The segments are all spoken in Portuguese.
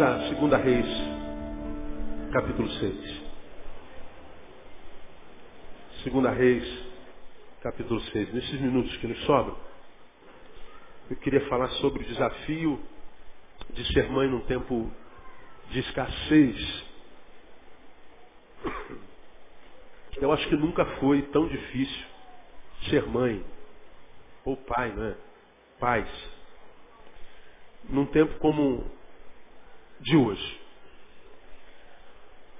Vamos a segunda Reis, capítulo 6. Segunda Reis, capítulo 6. Nesses minutos que nos sobram, eu queria falar sobre o desafio de ser mãe num tempo de escassez. Eu acho que nunca foi tão difícil ser mãe, ou pai, né? Pais. Num tempo como de hoje.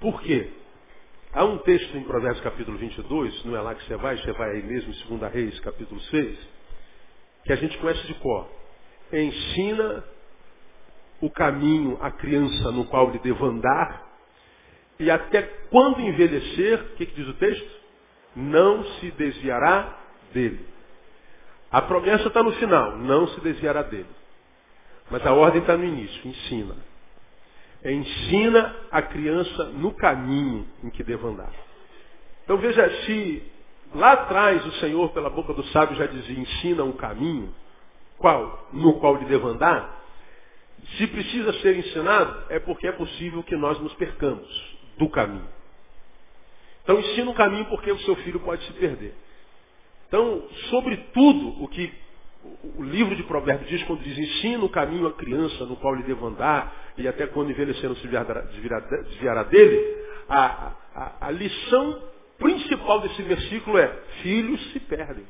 Por quê? Há um texto em Provérbios capítulo 22, não é lá que você vai, você vai aí mesmo em 2 Reis capítulo 6, que a gente conhece de cor. Ensina o caminho à criança no qual ele deve andar, e até quando envelhecer, o que, que diz o texto? Não se desviará dele. A promessa está no final, não se desviará dele. Mas a ordem está no início, ensina. Ensina a criança no caminho em que deve andar. Então veja, se lá atrás o Senhor, pela boca do sábio, já dizia, ensina um caminho, qual? No qual ele deve andar, se precisa ser ensinado, é porque é possível que nós nos percamos do caminho. Então ensina um caminho porque o seu filho pode se perder. Então, sobre tudo o que o livro de Provérbios diz quando diz ensina o caminho à criança no qual ele deve andar e até quando envelhecer não se desviará dele, a, a, a lição principal desse versículo é filhos se perdem.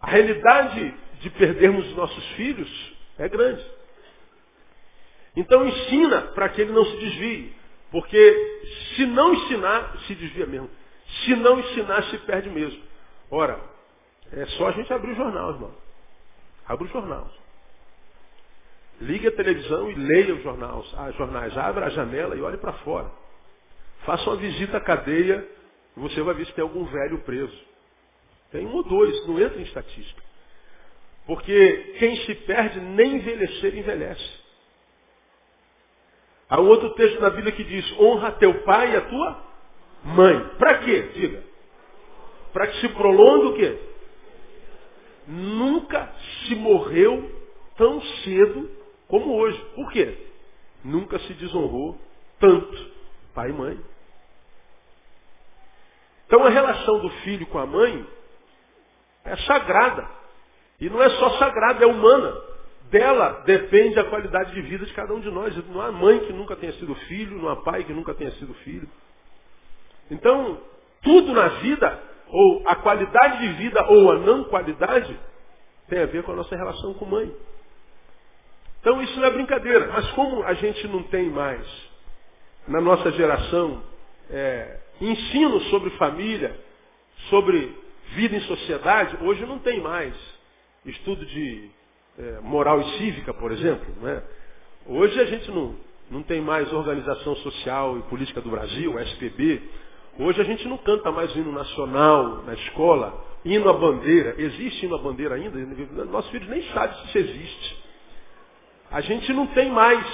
A realidade de perdermos os nossos filhos é grande. Então ensina para que ele não se desvie. Porque se não ensinar, se desvia mesmo. Se não ensinar, se perde mesmo. Ora, é só a gente abrir o jornal, irmão. Abra o jornal. Ligue a televisão e leia os jornais. Ah, jornais. Abra a janela e olhe para fora. Faça uma visita à cadeia e você vai ver se tem algum velho preso. Tem um ou dois, não entra em estatística. Porque quem se perde nem envelhecer envelhece. Há um outro texto na Bíblia que diz, honra teu pai e a tua mãe. Para quê? Diga. Para que se prolongue o quê? Nunca se morreu tão cedo como hoje. Por quê? Nunca se desonrou tanto pai e mãe. Então a relação do filho com a mãe é sagrada. E não é só sagrada, é humana. Dela depende a qualidade de vida de cada um de nós. Não há mãe que nunca tenha sido filho, não há pai que nunca tenha sido filho. Então, tudo na vida, ou a qualidade de vida ou a não qualidade, tem a ver com a nossa relação com mãe. Então isso não é brincadeira. Mas como a gente não tem mais, na nossa geração, é, ensino sobre família, sobre vida em sociedade, hoje não tem mais estudo de é, moral e cívica, por exemplo. Né? Hoje a gente não, não tem mais Organização Social e Política do Brasil, SPB. Hoje a gente não canta mais o hino nacional na escola, hino à bandeira. Existe hino à bandeira ainda? Nossos filhos nem sabem se isso existe. A gente não tem mais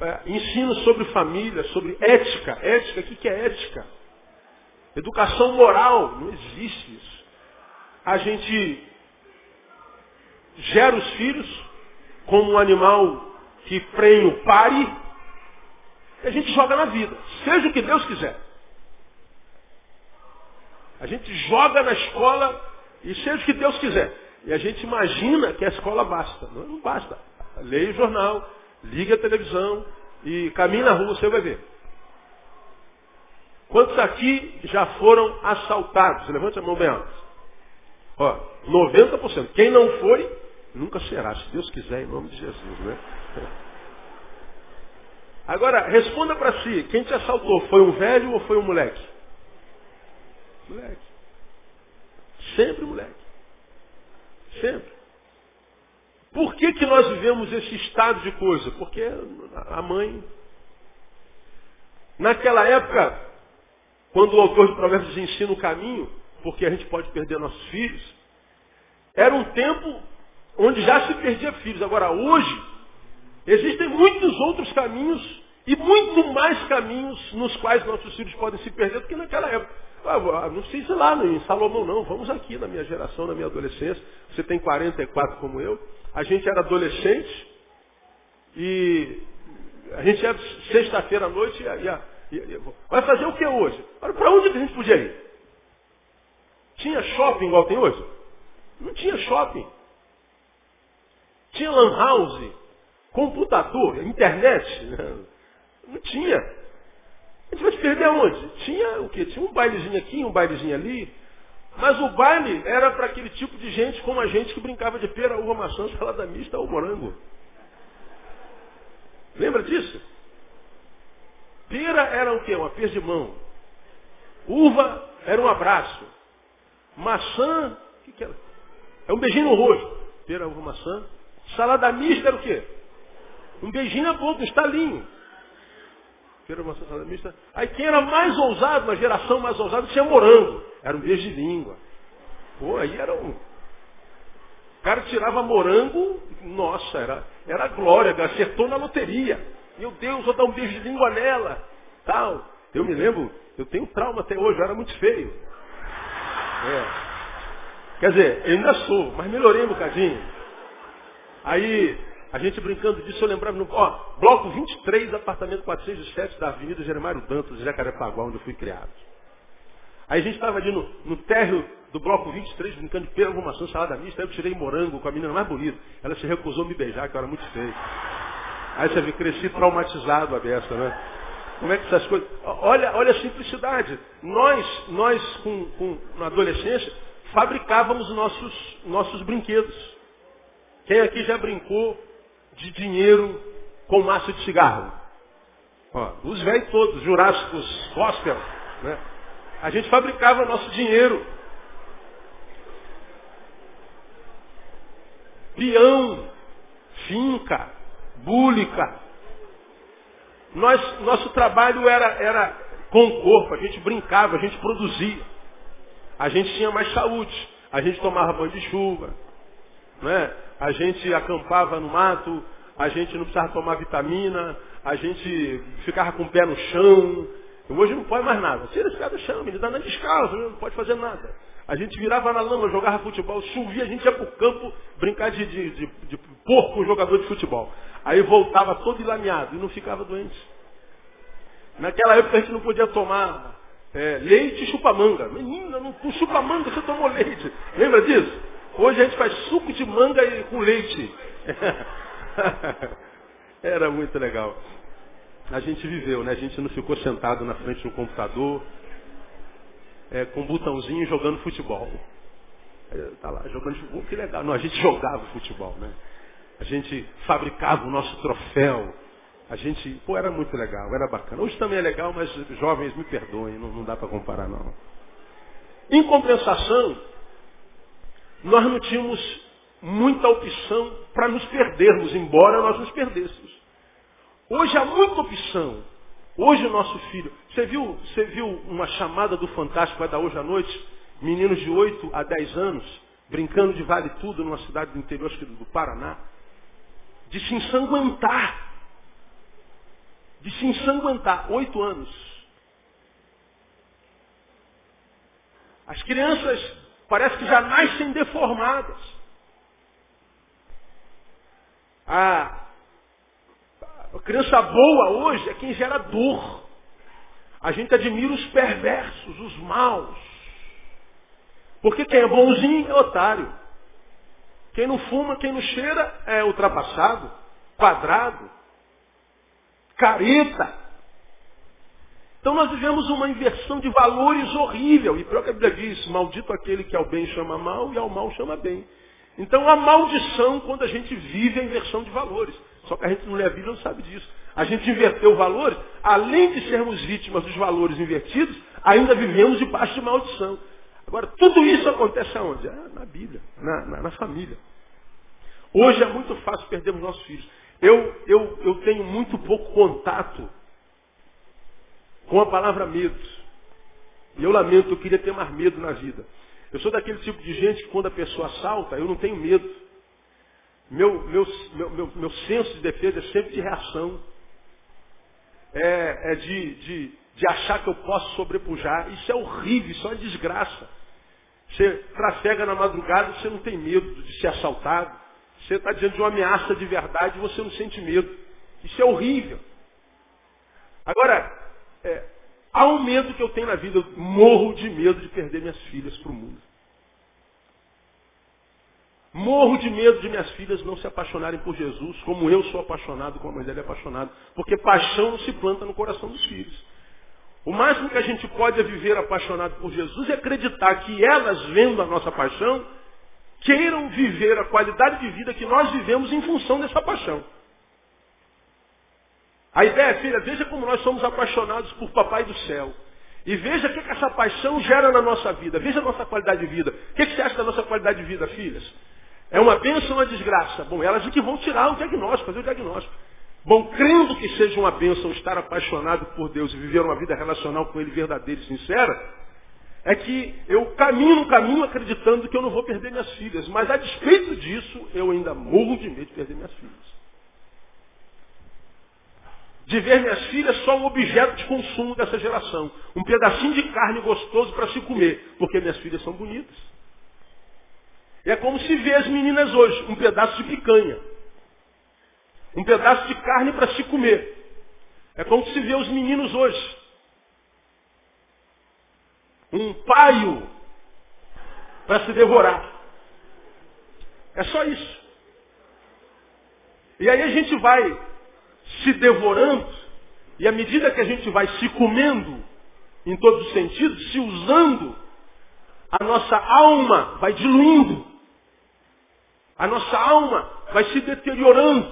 é, ensino sobre família, sobre ética. Ética, o que é ética? Educação moral, não existe isso. A gente gera os filhos como um animal que prenho pare, e a gente joga na vida, seja o que Deus quiser. A gente joga na escola e seja o que Deus quiser. E a gente imagina que a escola basta. Não, não basta. Leia o jornal, ligue a televisão e caminhe na rua, você vai ver. Quantos aqui já foram assaltados? Levante a mão bem alta. Ó, 90%. Quem não foi, nunca será, se Deus quiser, em nome de Jesus, né? Agora, responda para si, quem te assaltou, foi um velho ou foi um moleque? Moleque. Sempre moleque. Sempre. Por que, que nós vivemos esse estado de coisa? Porque a mãe. Naquela época, quando o autor de Provérbios ensina o caminho, porque a gente pode perder nossos filhos, era um tempo onde já se perdia filhos. Agora, hoje, existem muitos outros caminhos e muito mais caminhos nos quais nossos filhos podem se perder do que naquela época. Ah, ah não precisa ir lá em Salomão, não. Vamos aqui na minha geração, na minha adolescência. Você tem 44 como eu. A gente era adolescente E a gente ia sexta-feira à noite ia, ia, ia, vai fazer o que hoje? Para onde a gente podia ir? Tinha shopping igual tem hoje? Não tinha shopping. Tinha lan house, computador, internet. Não tinha. Perder aonde? Tinha o quê? Tinha um bailezinho aqui, um bailezinho ali. Mas o baile era para aquele tipo de gente como a gente que brincava de pera, uva, maçã, salada mista ou morango. Lembra disso? Pera era o quê? Uma mão. Uva era um abraço. Maçã, o que, que era? É um beijinho no rosto. Pera, uva, maçã. Salada mista era o quê? Um beijinho na boca, um estalinho. Pera, maçã, salada mista. Aí quem era mais ousado, uma geração mais ousada, tinha morango. Era um beijo de língua. Pô, aí era um. O cara tirava morango, nossa, era, era glória, acertou na loteria. Meu Deus, vou dar um beijo de língua nela. Tal. Eu me lembro, eu tenho trauma até hoje, eu era muito feio. É. Quer dizer, eu ainda sou, mas melhorei um bocadinho. Aí, a gente brincando disso, eu lembrava, no, ó, bloco 23, apartamento 407 da Avenida Germário Dantas, Jacarepaguá, onde eu fui criado. Aí a gente estava ali no, no térreo do bloco 23, brincando de pera, salada mista, aí eu tirei morango com a menina mais bonita. Ela se recusou a me beijar, que eu era muito feio. Aí você vê, cresci traumatizado a besta, né? Como é que essas coisas. Olha, olha a simplicidade. Nós, nós com, com, na adolescência, fabricávamos nossos, nossos brinquedos. Quem aqui já brincou de dinheiro com massa de cigarro? Ó, os velhos todos, Jurássicos, Gospel, né? A gente fabricava nosso dinheiro. Peão, finca, búlica. Nós, nosso trabalho era, era com o corpo, a gente brincava, a gente produzia. A gente tinha mais saúde, a gente tomava banho de chuva, né? a gente acampava no mato, a gente não precisava tomar vitamina, a gente ficava com o pé no chão, Hoje não pode mais nada. Tira esse cara do chão, ele está na descalço, não pode fazer nada. A gente virava na lama, jogava futebol, chovia, a gente ia para o campo brincar de, de, de, de porco jogador de futebol. Aí voltava todo ilameado e não ficava doente. Naquela época a gente não podia tomar é, leite e chupa-manga. Menina, não, com chupa-manga você tomou leite. Lembra disso? Hoje a gente faz suco de manga e, com leite. Era muito legal a gente viveu, né? A gente não ficou sentado na frente do computador, é, com um botãozinho jogando futebol. Tá lá jogando futebol, que legal. Não, a gente jogava futebol, né? A gente fabricava o nosso troféu. A gente, pô, era muito legal, era bacana. Hoje também é legal, mas jovens me perdoem, não, não dá para comparar não. Em compensação, nós não tínhamos muita opção para nos perdermos, embora nós nos perdêssemos. Hoje há muita opção. Hoje o nosso filho. Você viu, você viu uma chamada do Fantástico vai dar hoje à noite? Meninos de 8 a 10 anos, brincando de vale tudo numa cidade do interior acho que do Paraná. De se ensanguentar. De se ensanguentar. Oito anos. As crianças parece que já nascem deformadas. A, a criança boa hoje é quem gera dor. A gente admira os perversos, os maus. Porque quem é bonzinho é otário. Quem não fuma, quem não cheira é ultrapassado, quadrado, careta. Então nós vivemos uma inversão de valores horrível. E pior que a Bíblia diz, maldito aquele que ao bem chama mal e ao mal chama bem. Então a maldição quando a gente vive a inversão de valores. Só que a gente não lê a Bíblia não sabe disso. A gente inverteu valores, além de sermos vítimas dos valores invertidos, ainda vivemos debaixo de maldição. Agora, tudo isso acontece aonde? Ah, na Bíblia, na, na, na, família. Hoje é muito fácil perdermos nossos filhos. Eu, eu, eu tenho muito pouco contato com a palavra medo. E eu lamento, eu queria ter mais medo na vida. Eu sou daquele tipo de gente que quando a pessoa assalta, eu não tenho medo. Meu, meu, meu, meu, senso de defesa é sempre de reação. É, é de, de, de achar que eu posso sobrepujar. Isso é horrível, isso é uma desgraça. Você trafega na madrugada, você não tem medo de ser assaltado. Você está diante de uma ameaça de verdade e você não sente medo. Isso é horrível. Agora, é, há um medo que eu tenho na vida. Eu morro de medo de perder minhas filhas para o mundo. Morro de medo de minhas filhas não se apaixonarem por Jesus, como eu sou apaixonado, como a mãe dela é apaixonada. Porque paixão não se planta no coração dos filhos. O máximo que a gente pode é viver apaixonado por Jesus e acreditar que elas, vendo a nossa paixão, queiram viver a qualidade de vida que nós vivemos em função dessa paixão. A ideia, filha, veja como nós somos apaixonados por Papai do Céu. E veja o que, que essa paixão gera na nossa vida. Veja a nossa qualidade de vida. O que, que você acha da nossa qualidade de vida, filhas? É uma bênção ou uma desgraça? Bom, elas é que vão tirar o diagnóstico, fazer o diagnóstico. Bom, crendo que seja uma bênção estar apaixonado por Deus e viver uma vida relacional com Ele verdadeira e sincera, é que eu caminho no caminho acreditando que eu não vou perder minhas filhas. Mas a despeito disso, eu ainda morro de medo de perder minhas filhas. De ver minhas filhas só um objeto de consumo dessa geração. Um pedacinho de carne gostoso para se comer. Porque minhas filhas são bonitas. É como se vê as meninas hoje, um pedaço de picanha. Um pedaço de carne para se comer. É como se vê os meninos hoje. Um paio para se devorar. É só isso. E aí a gente vai se devorando, e à medida que a gente vai se comendo, em todos os sentidos, se usando, a nossa alma vai diluindo. A nossa alma vai se deteriorando.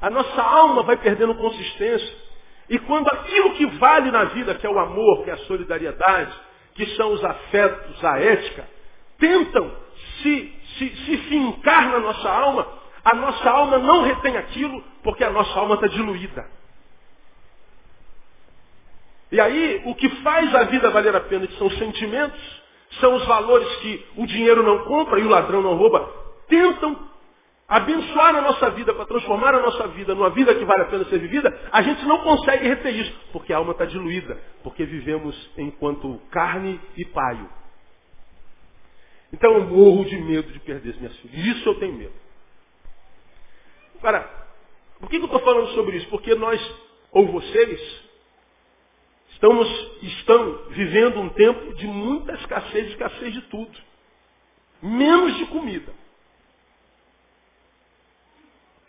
A nossa alma vai perdendo consistência. E quando aquilo que vale na vida, que é o amor, que é a solidariedade, que são os afetos, a ética, tentam se, se, se fincar na nossa alma, a nossa alma não retém aquilo porque a nossa alma está diluída. E aí, o que faz a vida valer a pena são os sentimentos, são os valores que o dinheiro não compra e o ladrão não rouba, tentam abençoar a nossa vida, para transformar a nossa vida numa vida que vale a pena ser vivida, a gente não consegue reter isso, porque a alma está diluída, porque vivemos enquanto carne e paio. Então eu morro de medo de perder as minhas filhas. Isso eu tenho medo. Agora, por que eu estou falando sobre isso? Porque nós, ou vocês, estamos, estão vivendo um tempo de muita escassez, escassez de tudo. Menos de comida.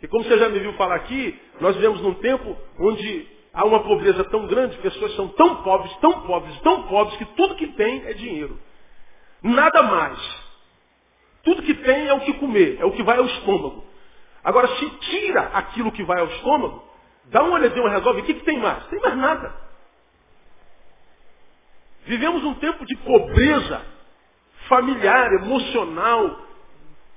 E como você já me viu falar aqui, nós vivemos num tempo onde há uma pobreza tão grande, pessoas são tão pobres, tão pobres, tão pobres, que tudo que tem é dinheiro. Nada mais. Tudo que tem é o que comer, é o que vai ao estômago. Agora, se tira aquilo que vai ao estômago, dá uma olhadinha, resolve, o que, que tem mais? Tem mais nada. Vivemos um tempo de pobreza familiar, emocional,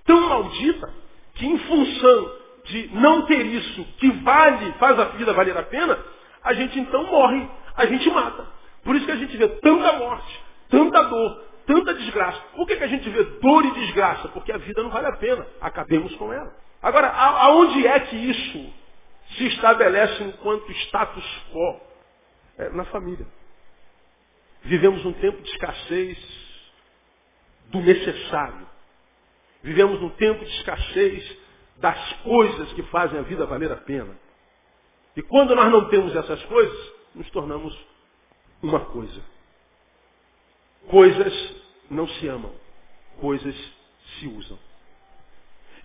tão maldita, que em função de não ter isso que vale, faz a vida valer a pena, a gente então morre, a gente mata. Por isso que a gente vê tanta morte, tanta dor, tanta desgraça. Por que, que a gente vê dor e desgraça? Porque a vida não vale a pena. Acabemos com ela. Agora, aonde é que isso se estabelece enquanto status quo? É na família. Vivemos um tempo de escassez do necessário. Vivemos um tempo de escassez das coisas que fazem a vida valer a pena. E quando nós não temos essas coisas, nos tornamos uma coisa. Coisas não se amam, coisas se usam.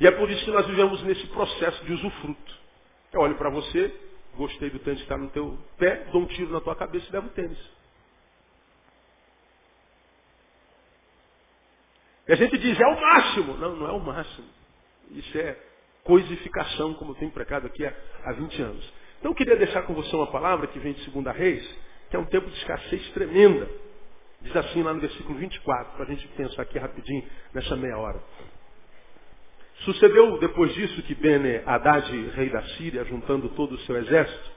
E é por isso que nós vivemos nesse processo de usufruto. Eu olho para você, gostei do tênis que está no teu pé, dou um tiro na tua cabeça e levo o tênis. E a gente diz, é o máximo. Não, não é o máximo. Isso é coisificação, como eu tenho pregado aqui há, há 20 anos. Então eu queria deixar com você uma palavra que vem de 2 Reis, que é um tempo de escassez tremenda. Diz assim lá no versículo 24, para a gente pensar aqui rapidinho nessa meia hora. Sucedeu depois disso que Bene Haddad, rei da Síria, juntando todo o seu exército,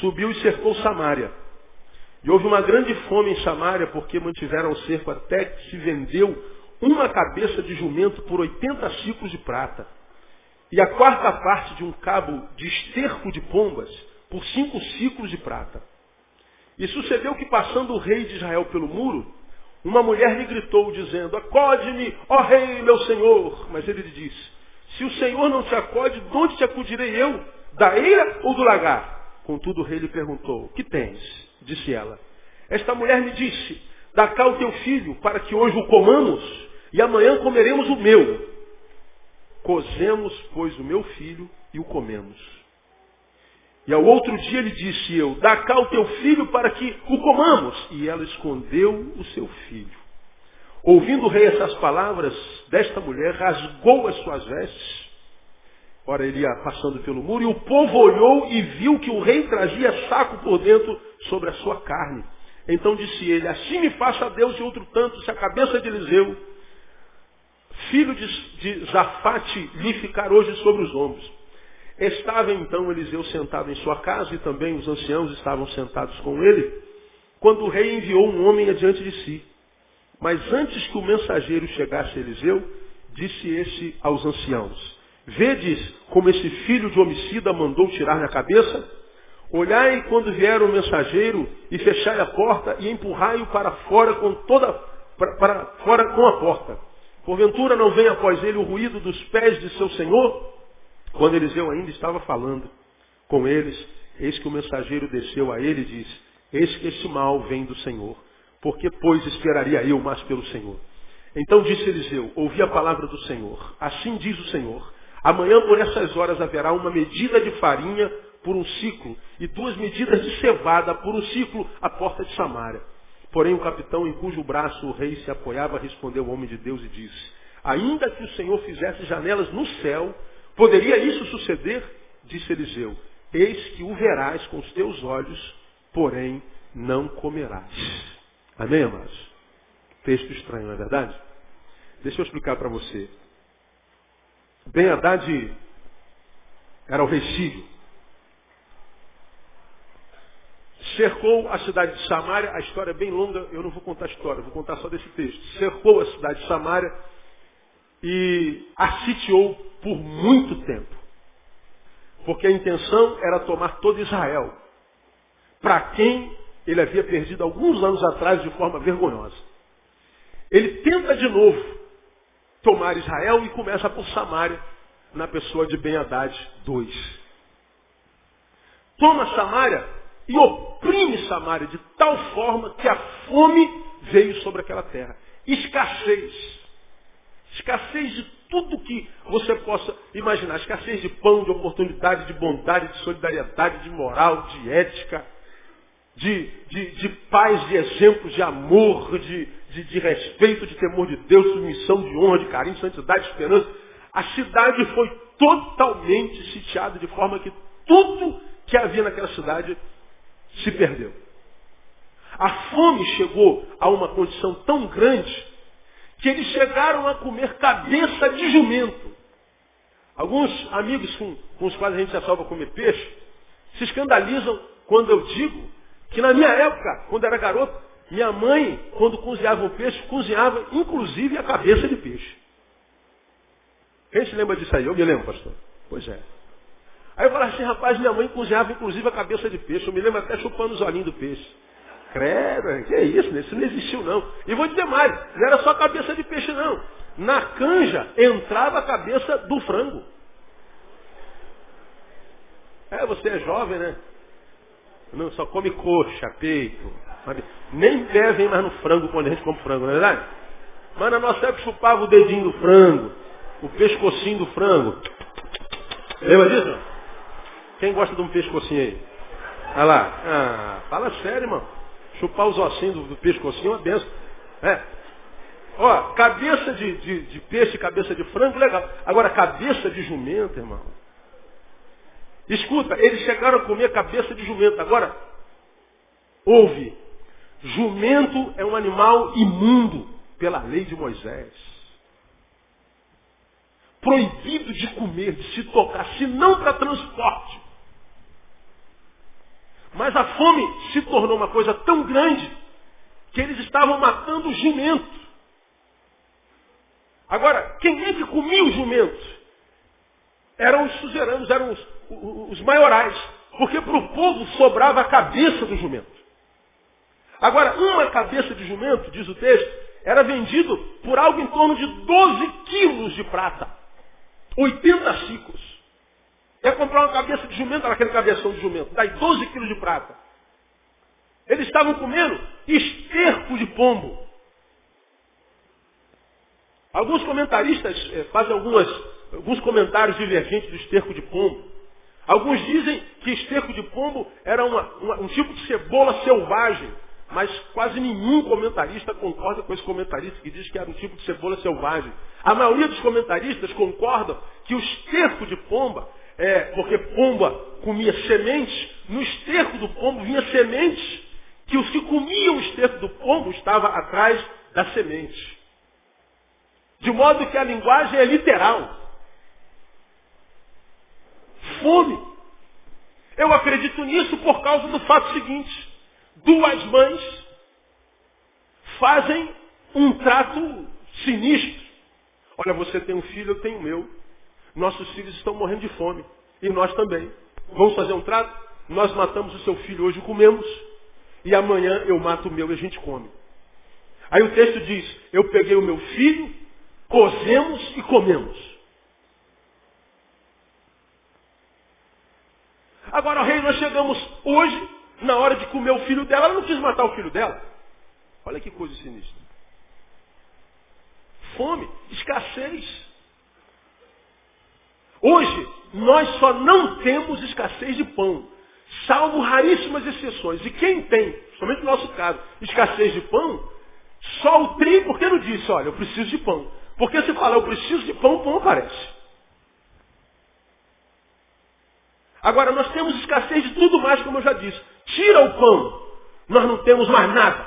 subiu e cercou Samaria. E houve uma grande fome em Samaria, porque mantiveram o cerco até que se vendeu uma cabeça de jumento por 80 ciclos de prata e a quarta parte de um cabo de esterco de pombas por cinco ciclos de prata. E sucedeu que, passando o rei de Israel pelo muro, uma mulher lhe gritou, dizendo, acode-me, ó rei, meu senhor. Mas ele lhe disse, Se o Senhor não te acode, de onde te acudirei eu? Da eira ou do lagar? Contudo, o rei lhe perguntou, que tens? Disse ela. Esta mulher me disse, dá cá o teu filho, para que hoje o comamos, e amanhã comeremos o meu. Cozemos, pois, o meu filho e o comemos. E ao outro dia lhe disse eu, dá cá o teu filho para que o comamos. E ela escondeu o seu filho. Ouvindo o rei essas palavras desta mulher, rasgou as suas vestes. Ora, ele ia passando pelo muro, e o povo olhou e viu que o rei trazia saco por dentro sobre a sua carne. Então disse ele, assim me faça Deus de outro tanto, se a cabeça de Eliseu, filho de, de Zafate, lhe ficar hoje sobre os ombros. Estava então Eliseu sentado em sua casa, e também os anciãos estavam sentados com ele, quando o rei enviou um homem adiante de si. Mas antes que o mensageiro chegasse a Eliseu, disse este aos anciãos, Vedes como esse filho de homicida mandou tirar minha cabeça? Olhai quando vier o mensageiro e fechai a porta e empurrai-o para fora com toda para, para fora com a porta. Porventura não vem após ele o ruído dos pés de seu senhor? Quando Eliseu ainda estava falando com eles, eis que o mensageiro desceu a ele e disse: Eis que este mal vem do Senhor. Porque, pois, esperaria eu mais pelo Senhor? Então disse Eliseu: Ouvi a palavra do Senhor. Assim diz o Senhor: Amanhã por essas horas haverá uma medida de farinha por um ciclo e duas medidas de cevada por um ciclo à porta de Samaria. Porém o capitão em cujo braço o rei se apoiava respondeu ao homem de Deus e disse, ainda que o Senhor fizesse janelas no céu, poderia isso suceder? Disse Eliseu, eis que o verás com os teus olhos, porém não comerás. Amém, amados? Texto estranho, não é verdade? Deixa eu explicar para você. Ben Haddad era o rei. Cercou a cidade de Samaria, a história é bem longa, eu não vou contar a história, vou contar só desse texto. Cercou a cidade de Samaria e a sitiou por muito tempo. Porque a intenção era tomar todo Israel, para quem ele havia perdido alguns anos atrás de forma vergonhosa. Ele tenta de novo tomar Israel e começa por Samaria, na pessoa de Ben Haddad II. Toma Samaria e oprime Samaria de tal forma que a fome veio sobre aquela terra. Escassez. Escassez de tudo que você possa imaginar. Escassez de pão, de oportunidade, de bondade, de solidariedade, de moral, de ética, de, de, de paz, de exemplos, de amor, de, de, de respeito, de temor de Deus, submissão, de honra, de carinho, santidade, esperança. A cidade foi totalmente sitiada de forma que tudo que havia naquela cidade se perdeu. A fome chegou a uma condição tão grande que eles chegaram a comer cabeça de jumento. Alguns amigos com, com os quais a gente já salva comer peixe se escandalizam quando eu digo que na minha época, quando era garoto, minha mãe, quando cozinhava o peixe, cozinhava inclusive a cabeça de peixe. Quem se lembra disso aí? Eu me lembro, pastor. Pois é. Aí eu falei assim, rapaz, minha mãe cozinhava inclusive a cabeça de peixe. Eu me lembro até chupando os olhinhos do peixe. Credo, que é isso, né? isso não existiu não. E vou dizer mais, não era só cabeça de peixe não. Na canja entrava a cabeça do frango. É, você é jovem, né? Não, só come coxa, peito. Sabe? Nem pé vem mais no frango quando a gente come frango, não é verdade? Mas na nossa época chupava o dedinho do frango, o pescocinho do frango. Lembra disso? Quem gosta de um pescocinho aí? Olha lá. Ah, fala sério, irmão. Chupar os ossinhos do, do pescocinho é uma benção. É. Ó, cabeça de, de, de peixe, cabeça de frango, legal. Agora, cabeça de jumento, irmão. Escuta, eles chegaram a comer cabeça de jumento. Agora, ouve. Jumento é um animal imundo pela lei de Moisés. Proibido de comer, de se tocar, se não para transporte. Mas a fome se tornou uma coisa tão grande que eles estavam matando o jumento. Agora, quem é que comia o jumento? Eram os suzeranos, eram os, os maiorais. Porque para o povo sobrava a cabeça do jumento. Agora, uma cabeça de jumento, diz o texto, era vendido por algo em torno de 12 quilos de prata. 80 ciclos. Ia comprar uma cabeça de jumento, aquele cabeção de jumento. Daí 12 quilos de prata. Eles estavam comendo esterco de pombo. Alguns comentaristas eh, fazem algumas, alguns comentários divergentes do esterco de pombo. Alguns dizem que esterco de pombo era uma, uma, um tipo de cebola selvagem, mas quase nenhum comentarista concorda com esse comentarista que diz que era um tipo de cebola selvagem. A maioria dos comentaristas concordam que o esterco de pomba, é, porque pomba comia sementes, no esterco do pombo vinha sementes, que os que comiam o esterco do pombo estavam atrás da semente. De modo que a linguagem é literal. Fome. Eu acredito nisso por causa do fato seguinte. Duas mães fazem um trato sinistro. Olha, você tem um filho, eu tenho o meu. Nossos filhos estão morrendo de fome. E nós também. Vamos fazer um trato? Nós matamos o seu filho hoje comemos. E amanhã eu mato o meu e a gente come. Aí o texto diz, eu peguei o meu filho cozemos e comemos. Agora, rei, nós chegamos hoje, na hora de comer o filho dela, ela não quis matar o filho dela. Olha que coisa sinistra. Fome, escassez. Hoje, nós só não temos escassez de pão, salvo raríssimas exceções. E quem tem, somente no nosso caso, escassez de pão, só o tem porque não disse, olha, eu preciso de pão. Porque se falar, eu preciso de pão, o pão aparece. Agora, nós temos escassez de tudo mais, como eu já disse. Tira o pão, nós não temos mais nada.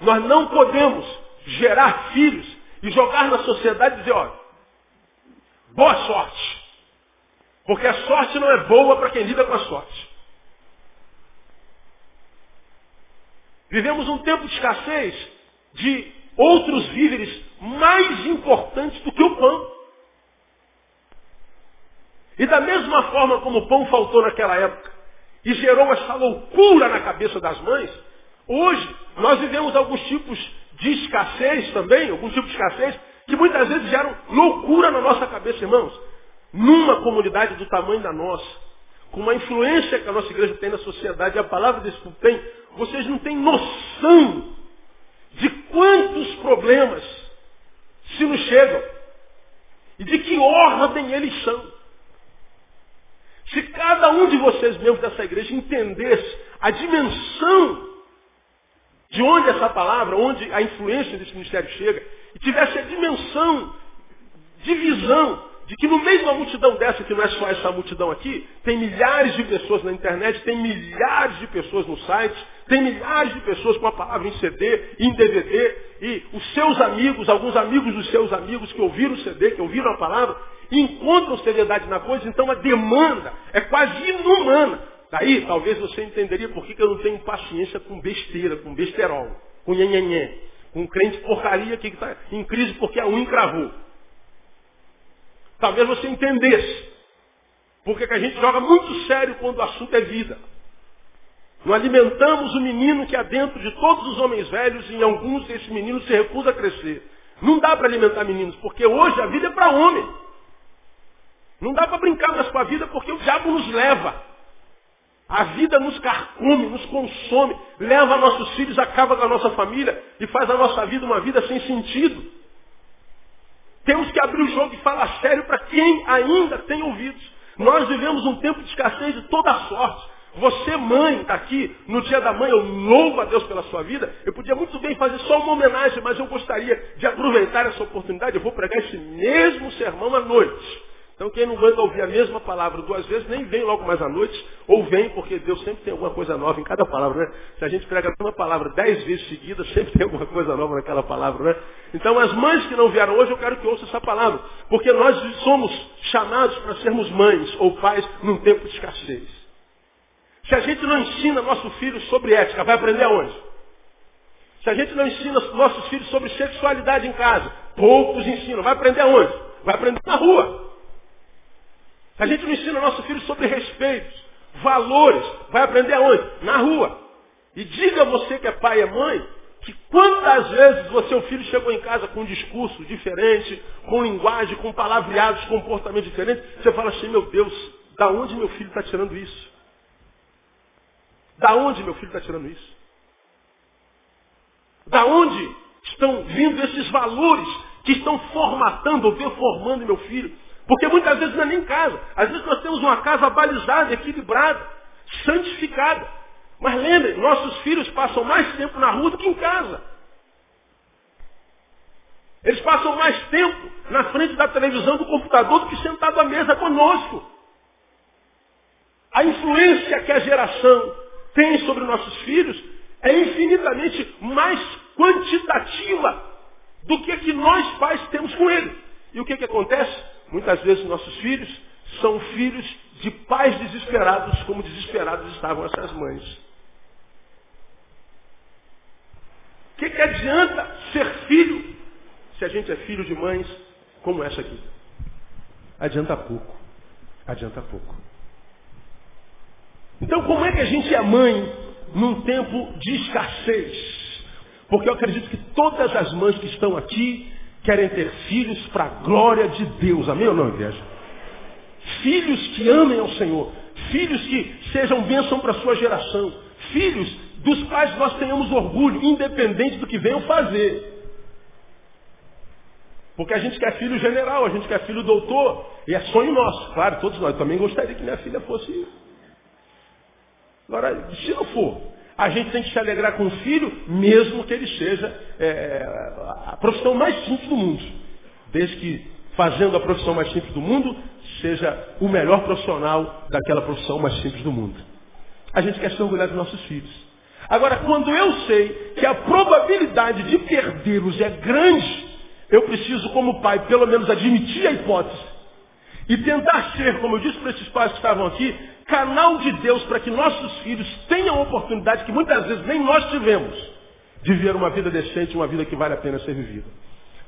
Nós não podemos gerar filhos e jogar na sociedade e dizer, olha, boa sorte. Porque a sorte não é boa para quem lida com a sorte. Vivemos um tempo de escassez de outros víveres mais importantes do que o pão. E da mesma forma como o pão faltou naquela época e gerou essa loucura na cabeça das mães, hoje nós vivemos alguns tipos de escassez também, alguns tipos de escassez, que muitas vezes geram loucura na nossa cabeça, irmãos. Numa comunidade do tamanho da nossa, com uma influência que a nossa igreja tem na sociedade, a palavra desse tem, vocês não têm noção de quantos problemas se nos chegam e de que ordem eles são. Se cada um de vocês, membros dessa igreja, entendesse a dimensão de onde essa palavra, onde a influência desse ministério chega, e tivesse a dimensão de visão de que no meio de uma multidão dessa, que não é só essa multidão aqui, tem milhares de pessoas na internet, tem milhares de pessoas no site, tem milhares de pessoas com a palavra em CD, em DVD, e os seus amigos, alguns amigos dos seus amigos que ouviram o CD, que ouviram a palavra, encontram seriedade na coisa, então a demanda é quase inumana. Daí, talvez você entenderia por que, eu não tenho paciência com besteira, com besterol, com nhenhenhé, com crente porcaria que está em crise porque a unha encravou. Talvez você entendesse. Porque que a gente joga muito sério quando o assunto é vida. Não alimentamos o menino que há dentro de todos os homens velhos e em alguns desses meninos se recusa a crescer. Não dá para alimentar meninos, porque hoje a vida é para homem. Não dá para brincar mais com a vida porque o diabo nos leva. A vida nos carcome, nos consome, leva nossos filhos, acaba com a nossa família e faz a nossa vida uma vida sem sentido. Temos que abrir o jogo e falar sério para quem ainda tem ouvidos. Nós vivemos um tempo de escassez de toda sorte. Você, mãe, está aqui no dia da mãe, eu louvo a Deus pela sua vida. Eu podia muito bem fazer só uma homenagem, mas eu gostaria de aproveitar essa oportunidade. Eu vou pregar esse mesmo sermão à noite. Então quem não aguenta ouvir a mesma palavra duas vezes, nem vem logo mais à noite, ou vem, porque Deus sempre tem alguma coisa nova em cada palavra, né? Se a gente prega a mesma palavra dez vezes seguidas, sempre tem alguma coisa nova naquela palavra, né? Então as mães que não vieram hoje, eu quero que ouçam essa palavra. Porque nós somos chamados para sermos mães ou pais num tempo de escassez. Se a gente não ensina nosso filho sobre ética, vai aprender aonde? Se a gente não ensina nossos filhos sobre sexualidade em casa, poucos ensinam, vai aprender aonde? Vai aprender na rua. A gente não ensina nosso filho sobre respeitos, valores. Vai aprender aonde? Na rua. E diga você que é pai e mãe, que quantas vezes o seu filho chegou em casa com um discurso diferente, com linguagem, com palavreados, comportamento diferente, você fala assim, meu Deus, da onde meu filho está tirando isso? Da onde meu filho está tirando isso? Da onde estão vindo esses valores que estão formatando ou deformando meu filho? Porque muitas vezes não é nem em casa. Às vezes nós temos uma casa balizada, equilibrada, santificada. Mas lembre, nossos filhos passam mais tempo na rua do que em casa. Eles passam mais tempo na frente da televisão, do computador, do que sentado à mesa conosco. A influência que a geração tem sobre nossos filhos é infinitamente mais quantitativa do que que nós pais temos com ele. E o que, que acontece? Muitas vezes nossos filhos são filhos de pais desesperados, como desesperados estavam essas mães. O que, que adianta ser filho se a gente é filho de mães como essa aqui? Adianta pouco. Adianta pouco. Então como é que a gente é mãe num tempo de escassez? Porque eu acredito que todas as mães que estão aqui querem ter filhos para a glória de Deus. Amém ou não, igreja? Filhos que amem ao Senhor. Filhos que sejam bênção para a sua geração. Filhos dos quais nós tenhamos orgulho, independente do que venham fazer. Porque a gente quer filho general, a gente quer filho doutor, e é sonho nosso. Claro, todos nós. Também gostaria que minha filha fosse. Agora, se não for, a gente tem que se alegrar com o filho, mesmo que ele seja é, a profissão mais simples do mundo. Desde que, fazendo a profissão mais simples do mundo, seja o melhor profissional daquela profissão mais simples do mundo. A gente quer se orgulhar dos nossos filhos. Agora, quando eu sei que a probabilidade de perdê-los é grande, eu preciso, como pai, pelo menos admitir a hipótese. E tentar ser, como eu disse para esses pais que estavam aqui, canal de Deus para que nossos filhos tenham a oportunidade que muitas vezes nem nós tivemos de viver uma vida decente, uma vida que vale a pena ser vivida.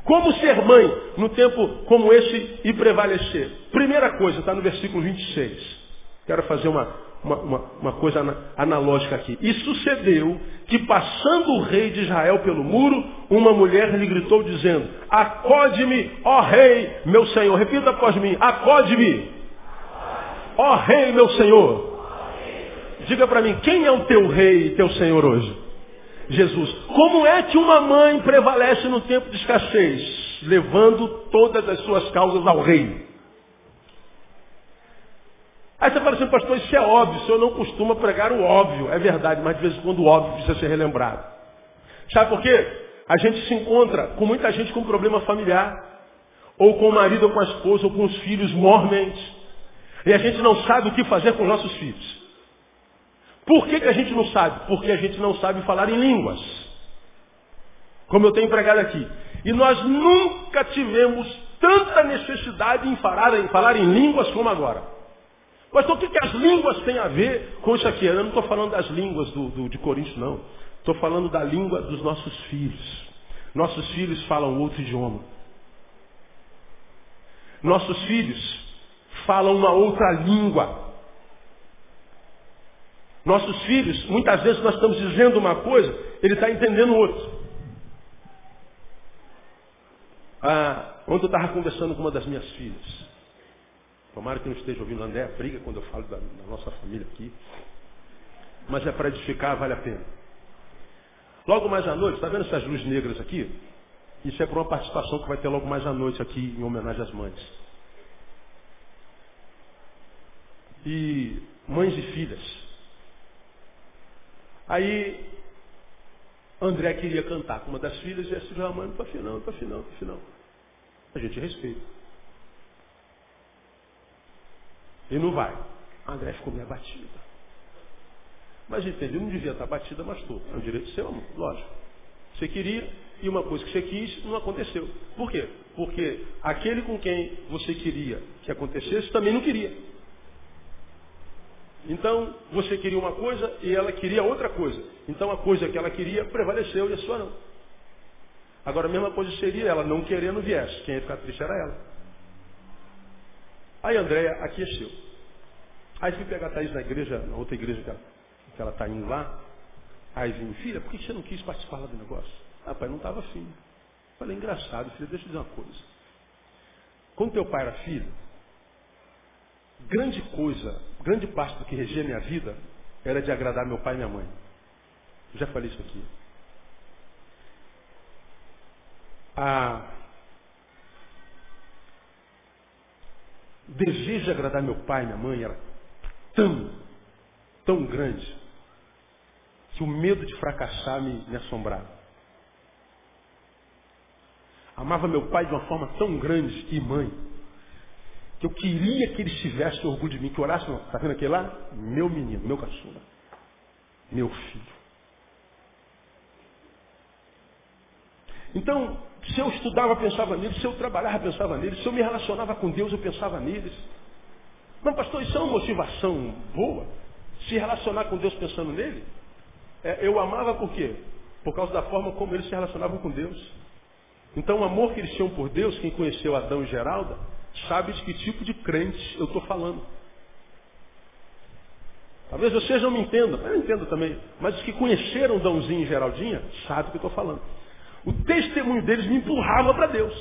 Como ser mãe no tempo como esse e prevalecer? Primeira coisa, está no versículo 26. Quero fazer uma, uma, uma, uma coisa analógica aqui. E sucedeu que, passando o rei de Israel pelo muro, uma mulher lhe gritou dizendo, acode-me, ó rei, meu senhor. Repita após mim, acode-me, ó rei, meu senhor. Diga para mim, quem é o teu rei e teu senhor hoje? Jesus. Como é que uma mãe prevalece no tempo de escassez? Levando todas as suas causas ao rei. Aí você fala assim, pastor, isso é óbvio, o senhor não costuma pregar o óbvio. É verdade, mas de vez em quando o óbvio precisa ser relembrado. Sabe por quê? A gente se encontra com muita gente com problema familiar, ou com o marido, ou com a esposa, ou com os filhos mormente. E a gente não sabe o que fazer com os nossos filhos. Por que, que a gente não sabe? Porque a gente não sabe falar em línguas. Como eu tenho pregado aqui. E nós nunca tivemos tanta necessidade em falar em, falar em línguas como agora. Mas o que, que as línguas têm a ver com isso aqui? Eu não estou falando das línguas do, do, de Coríntios, não. Estou falando da língua dos nossos filhos. Nossos filhos falam outro idioma. Nossos filhos falam uma outra língua. Nossos filhos, muitas vezes nós estamos dizendo uma coisa, ele está entendendo outra. Ah, ontem eu estava conversando com uma das minhas filhas. Tomara que não esteja ouvindo a André, briga quando eu falo da, da nossa família aqui. Mas é para edificar, vale a pena. Logo mais à noite, está vendo essas luzes negras aqui? Isso é para uma participação que vai ter logo mais à noite aqui, em homenagem às mães. E mães e filhas. Aí, André queria cantar com uma das filhas e mãe, não está afinal, não está afinal, não está afinal. A gente respeita. E não vai. A André ficou meio abatida. Mas entendeu? Não devia estar abatida, mas estou. É um direito seu, lógico. Você queria, e uma coisa que você quis, não aconteceu. Por quê? Porque aquele com quem você queria que acontecesse também não queria. Então, você queria uma coisa e ela queria outra coisa. Então, a coisa que ela queria prevaleceu e a sua não. Agora, a mesma coisa seria ela não querendo viesse. Quem ia ficar triste era ela. Aí Andréia aqueceu. Aí fui pegar a Thaís na igreja, na outra igreja que ela está indo lá. Aí vim, filha, por que você não quis participar lá do negócio? Ah, pai, não estava afim. Falei, engraçado, filha, deixa eu dizer uma coisa. Quando teu pai era filho, grande coisa, grande parte do que regia minha vida era de agradar meu pai e minha mãe. Eu já falei isso aqui. A o desejo de agradar meu pai e minha mãe era tão, tão grande, que o medo de fracassar me, me assombrava. Amava meu pai de uma forma tão grande e mãe, que eu queria que eles tivessem orgulho de mim, que orasse, não, está vendo aquele lá? Meu menino, meu caçula, meu filho. Então, se eu estudava, pensava neles, se eu trabalhava, pensava neles, se eu me relacionava com Deus, eu pensava neles. Não, pastor, isso é uma motivação boa. Se relacionar com Deus pensando nele. É, eu amava por quê? Por causa da forma como eles se relacionavam com Deus. Então o amor que eles tinham por Deus, quem conheceu Adão e Geralda, sabe de que tipo de crente eu estou falando. Talvez vocês não me entendam, eu entendo também. Mas os que conheceram Dãozinho e Geraldinha sabem o que eu estou falando. O testemunho deles me empurrava para Deus.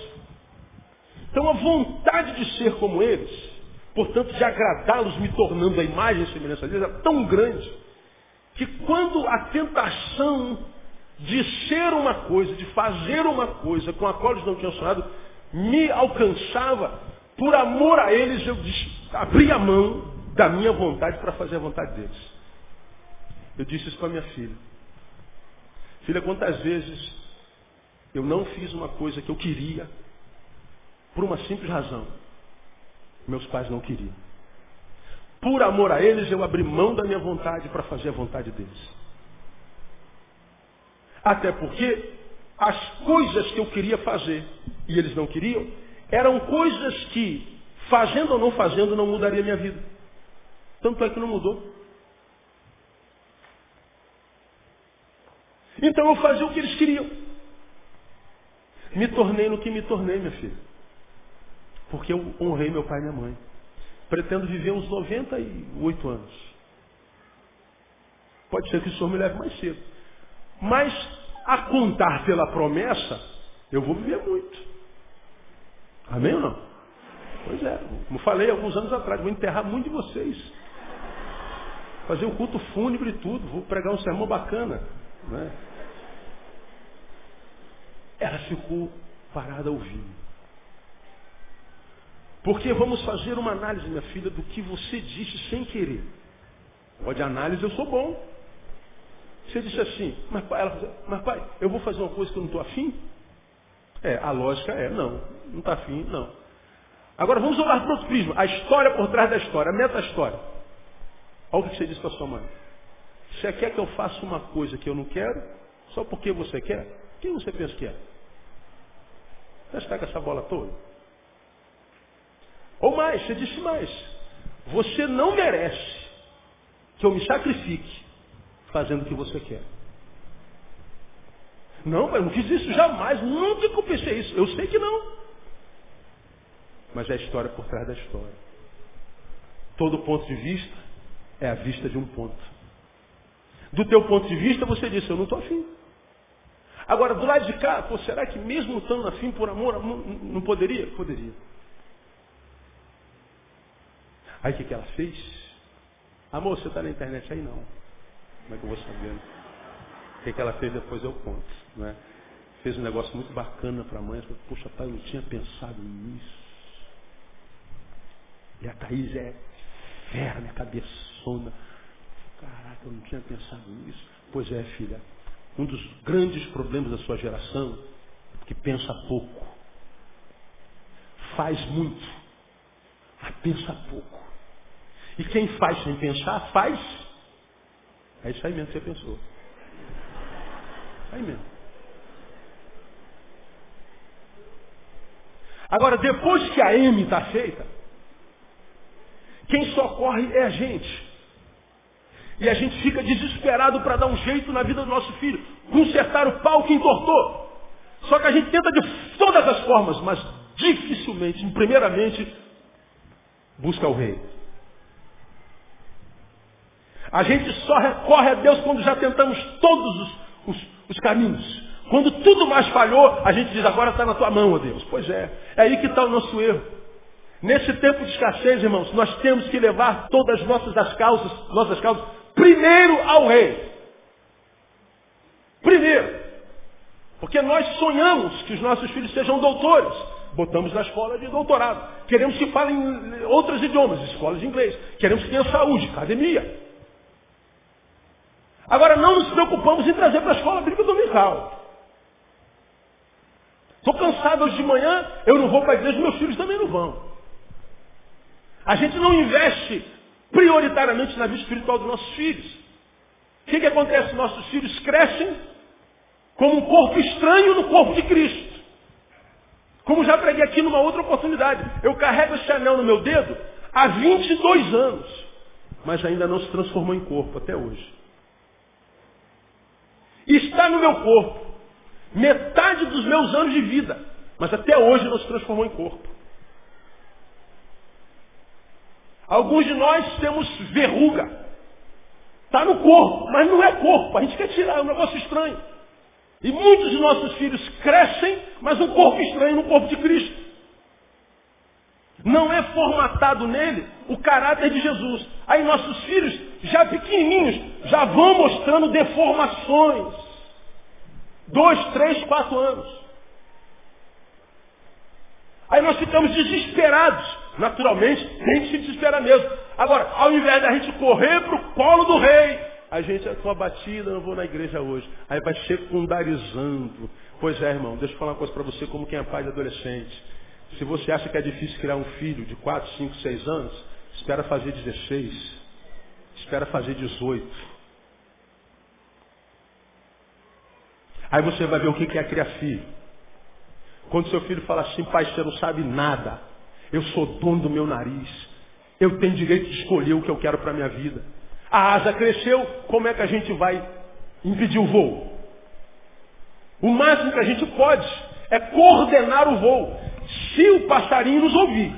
Então a vontade de ser como eles, portanto de agradá-los, me tornando a imagem e semelhança deles, era tão grande, que quando a tentação de ser uma coisa, de fazer uma coisa com a qual eles não tinham sonhado, me alcançava, por amor a eles eu abri a mão da minha vontade para fazer a vontade deles. Eu disse isso para minha filha. Filha, quantas vezes eu não fiz uma coisa que eu queria por uma simples razão. Meus pais não queriam. Por amor a eles, eu abri mão da minha vontade para fazer a vontade deles. Até porque as coisas que eu queria fazer e eles não queriam, eram coisas que, fazendo ou não fazendo, não mudaria minha vida. Tanto é que não mudou. Então eu fazia o que eles queriam. Me tornei no que me tornei, minha filha. Porque eu honrei meu pai e minha mãe. Pretendo viver uns 98 anos. Pode ser que o Senhor me leve mais cedo. Mas, a contar pela promessa, eu vou viver muito. Amém ou não? Pois é, como falei alguns anos atrás, vou enterrar muito de vocês. Fazer um culto fúnebre e tudo, vou pregar um sermão bacana. Né? Ela ficou parada ouvindo. Porque vamos fazer uma análise, minha filha, do que você disse sem querer. Pode análise, eu sou bom. Você disse assim, mas pai, ela, mas pai, eu vou fazer uma coisa que eu não estou afim? É, a lógica é, não, não está afim, não. Agora vamos olhar para outro prisma, a história por trás da história, a meta-história. Olha o que você disse para sua mãe. Você quer que eu faça uma coisa que eu não quero, só porque você quer? Quem você pensa que é? Você está com essa bola toda? Ou mais, você disse mais. Você não merece que eu me sacrifique fazendo o que você quer. Não, eu não fiz isso jamais. Nunca que eu pensei isso. Eu sei que não. Mas é a história por trás da história. Todo ponto de vista é a vista de um ponto. Do teu ponto de vista, você disse, eu não estou afim. Agora, do lado de cá, pô, será que mesmo estando assim por amor, não poderia? Poderia. Aí o que, que ela fez? Amor, você está na internet aí? Não. Como é que eu vou saber? O que, que ela fez depois eu conto. Né? Fez um negócio muito bacana para a mãe. Falei, Poxa, pai, eu não tinha pensado nisso. E a Thaís é fera, minha cabeçona. Caraca, eu não tinha pensado nisso. Pois é, filha um dos grandes problemas da sua geração, que pensa pouco. Faz muito, mas pensa pouco. E quem faz sem pensar, faz. É isso aí mesmo que você pensou. É aí mesmo. Agora, depois que a M está feita, quem socorre é a gente. E a gente fica desesperado para dar um jeito na vida do nosso filho. Consertar o pau que entortou. Só que a gente tenta de todas as formas, mas dificilmente, primeiramente, busca o rei. A gente só recorre a Deus quando já tentamos todos os, os, os caminhos. Quando tudo mais falhou, a gente diz, agora está na tua mão, ó Deus. Pois é, é aí que está o nosso erro. Nesse tempo de escassez, irmãos, nós temos que levar todas as nossas as causas, nossas causas, primeiro ao rei. Primeiro. Porque nós sonhamos que os nossos filhos sejam doutores. Botamos na escola de doutorado. Queremos que falem outros idiomas, escolas de inglês. Queremos que tenham saúde, academia. Agora não nos preocupamos em trazer para a escola bíblica dominical. Estou cansado hoje de manhã, eu não vou para a igreja, meus filhos também não vão. A gente não investe prioritariamente na vida espiritual dos nossos filhos. O que, que acontece? Nossos filhos crescem como um corpo estranho no corpo de Cristo. Como já preguei aqui numa outra oportunidade. Eu carrego esse anel no meu dedo há 22 anos. Mas ainda não se transformou em corpo até hoje. Está no meu corpo. Metade dos meus anos de vida. Mas até hoje não se transformou em corpo. Alguns de nós temos verruga. Está no corpo, mas não é corpo. A gente quer tirar, é um negócio estranho. E muitos de nossos filhos crescem, mas um corpo estranho no corpo de Cristo. Não é formatado nele o caráter de Jesus. Aí nossos filhos, já pequenininhos, já vão mostrando deformações. Dois, três, quatro anos. Aí nós ficamos desesperados. Naturalmente, tem que se desesperar mesmo. Agora, ao invés da gente correr para o colo do rei, a gente, estou abatida, não vou na igreja hoje. Aí vai secundarizando. Pois é, irmão, deixa eu falar uma coisa para você, como quem é pai de adolescente. Se você acha que é difícil criar um filho de 4, 5, 6 anos, espera fazer 16. Espera fazer 18. Aí você vai ver o que é criar filho. Quando seu filho fala assim, pai, você não sabe nada. Eu sou dono do meu nariz. Eu tenho direito de escolher o que eu quero para a minha vida. A asa cresceu, como é que a gente vai impedir o voo? O máximo que a gente pode é coordenar o voo. Se o passarinho nos ouvir.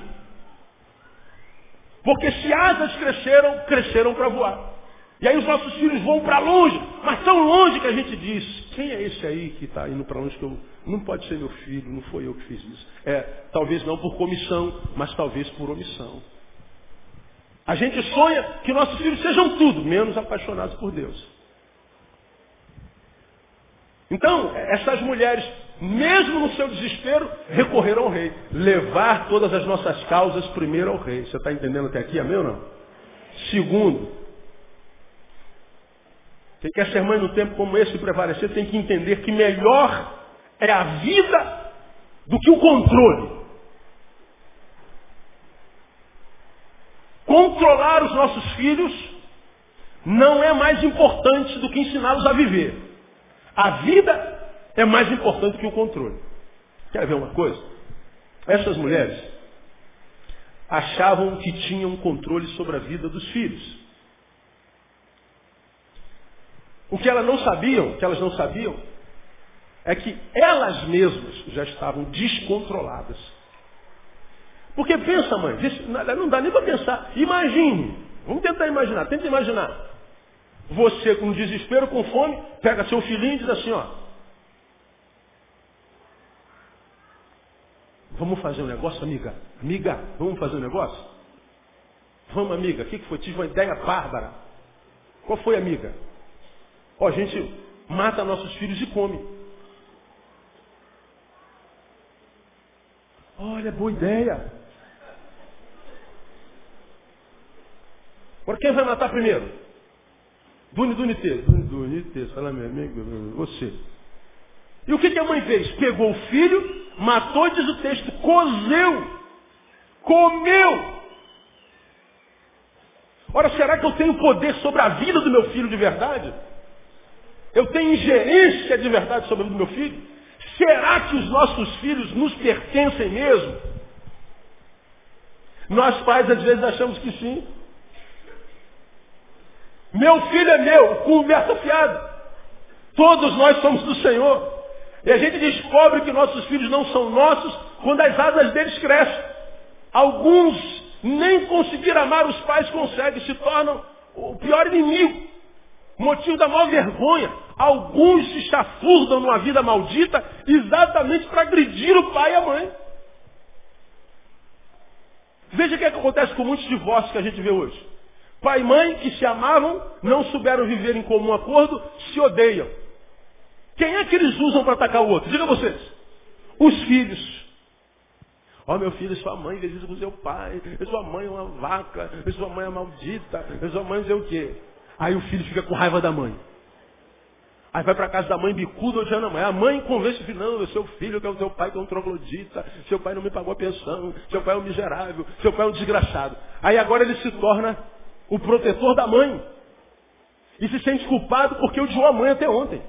Porque se asas cresceram, cresceram para voar. E aí os nossos filhos vão para longe, mas tão longe que a gente diz, quem é esse aí que está indo para longe que eu. Não pode ser meu filho, não foi eu que fiz isso. É, talvez não por comissão, mas talvez por omissão. A gente sonha que nossos filhos sejam tudo, menos apaixonados por Deus. Então, essas mulheres, mesmo no seu desespero, recorreram ao rei. Levar todas as nossas causas primeiro ao rei. Você está entendendo até aqui, amém ou não? Segundo, quem quer ser mãe no tempo como esse prevalecer tem que entender que melhor é a vida do que o controle. Controlar os nossos filhos não é mais importante do que ensiná-los a viver. A vida é mais importante que o controle. Quer ver uma coisa? Essas mulheres achavam que tinham controle sobre a vida dos filhos. O que elas não sabiam, que elas não sabiam, é que elas mesmas já estavam descontroladas. Porque pensa, mãe, não dá nem para pensar. Imagine, vamos tentar imaginar, tenta imaginar. Você com desespero, com fome, pega seu filhinho e diz assim, ó. Vamos fazer um negócio, amiga? Amiga, vamos fazer um negócio? Vamos, amiga. O que foi? Tive uma ideia bárbara. Qual foi, amiga? Ó, a gente mata nossos filhos e come. Olha, boa ideia. Por quem vai matar primeiro? Duni, Duni, T. Duni, Duni, T. Fala, meu amigo, você. E o que, que a mãe fez? Pegou o filho, matou, diz o texto, cozeu, comeu. Ora, será que eu tenho poder sobre a vida do meu filho de verdade? Eu tenho ingerência de verdade sobre a vida do meu filho? Será que os nossos filhos nos pertencem mesmo? Nós pais às vezes achamos que sim. Meu filho é meu, conversa fiada. Todos nós somos do Senhor. E a gente descobre que nossos filhos não são nossos quando as asas deles crescem. Alguns nem conseguir amar os pais conseguem, se tornam o pior inimigo. Motivo da maior vergonha. Alguns se chafurdam numa vida maldita exatamente para agredir o pai e a mãe. Veja o que, é que acontece com muitos divórcios que a gente vê hoje. Pai e mãe que se amavam, não souberam viver em comum acordo, se odeiam. Quem é que eles usam para atacar o outro? Diga vocês. Os filhos. Ó oh, meu filho, sua mãe fez isso com seu pai, sua mãe é uma vaca, sua mãe é maldita, sua mãe não sei o quê. Aí o filho fica com raiva da mãe. Aí vai para casa da mãe bicuda odiando a mãe. A mãe convence o filho, não, seu filho que é o seu pai que é um troglodita, seu pai não me pagou a pensão, seu pai é um miserável, seu pai é um desgraçado. Aí agora ele se torna o protetor da mãe. E se sente culpado porque odiou a mãe até ontem.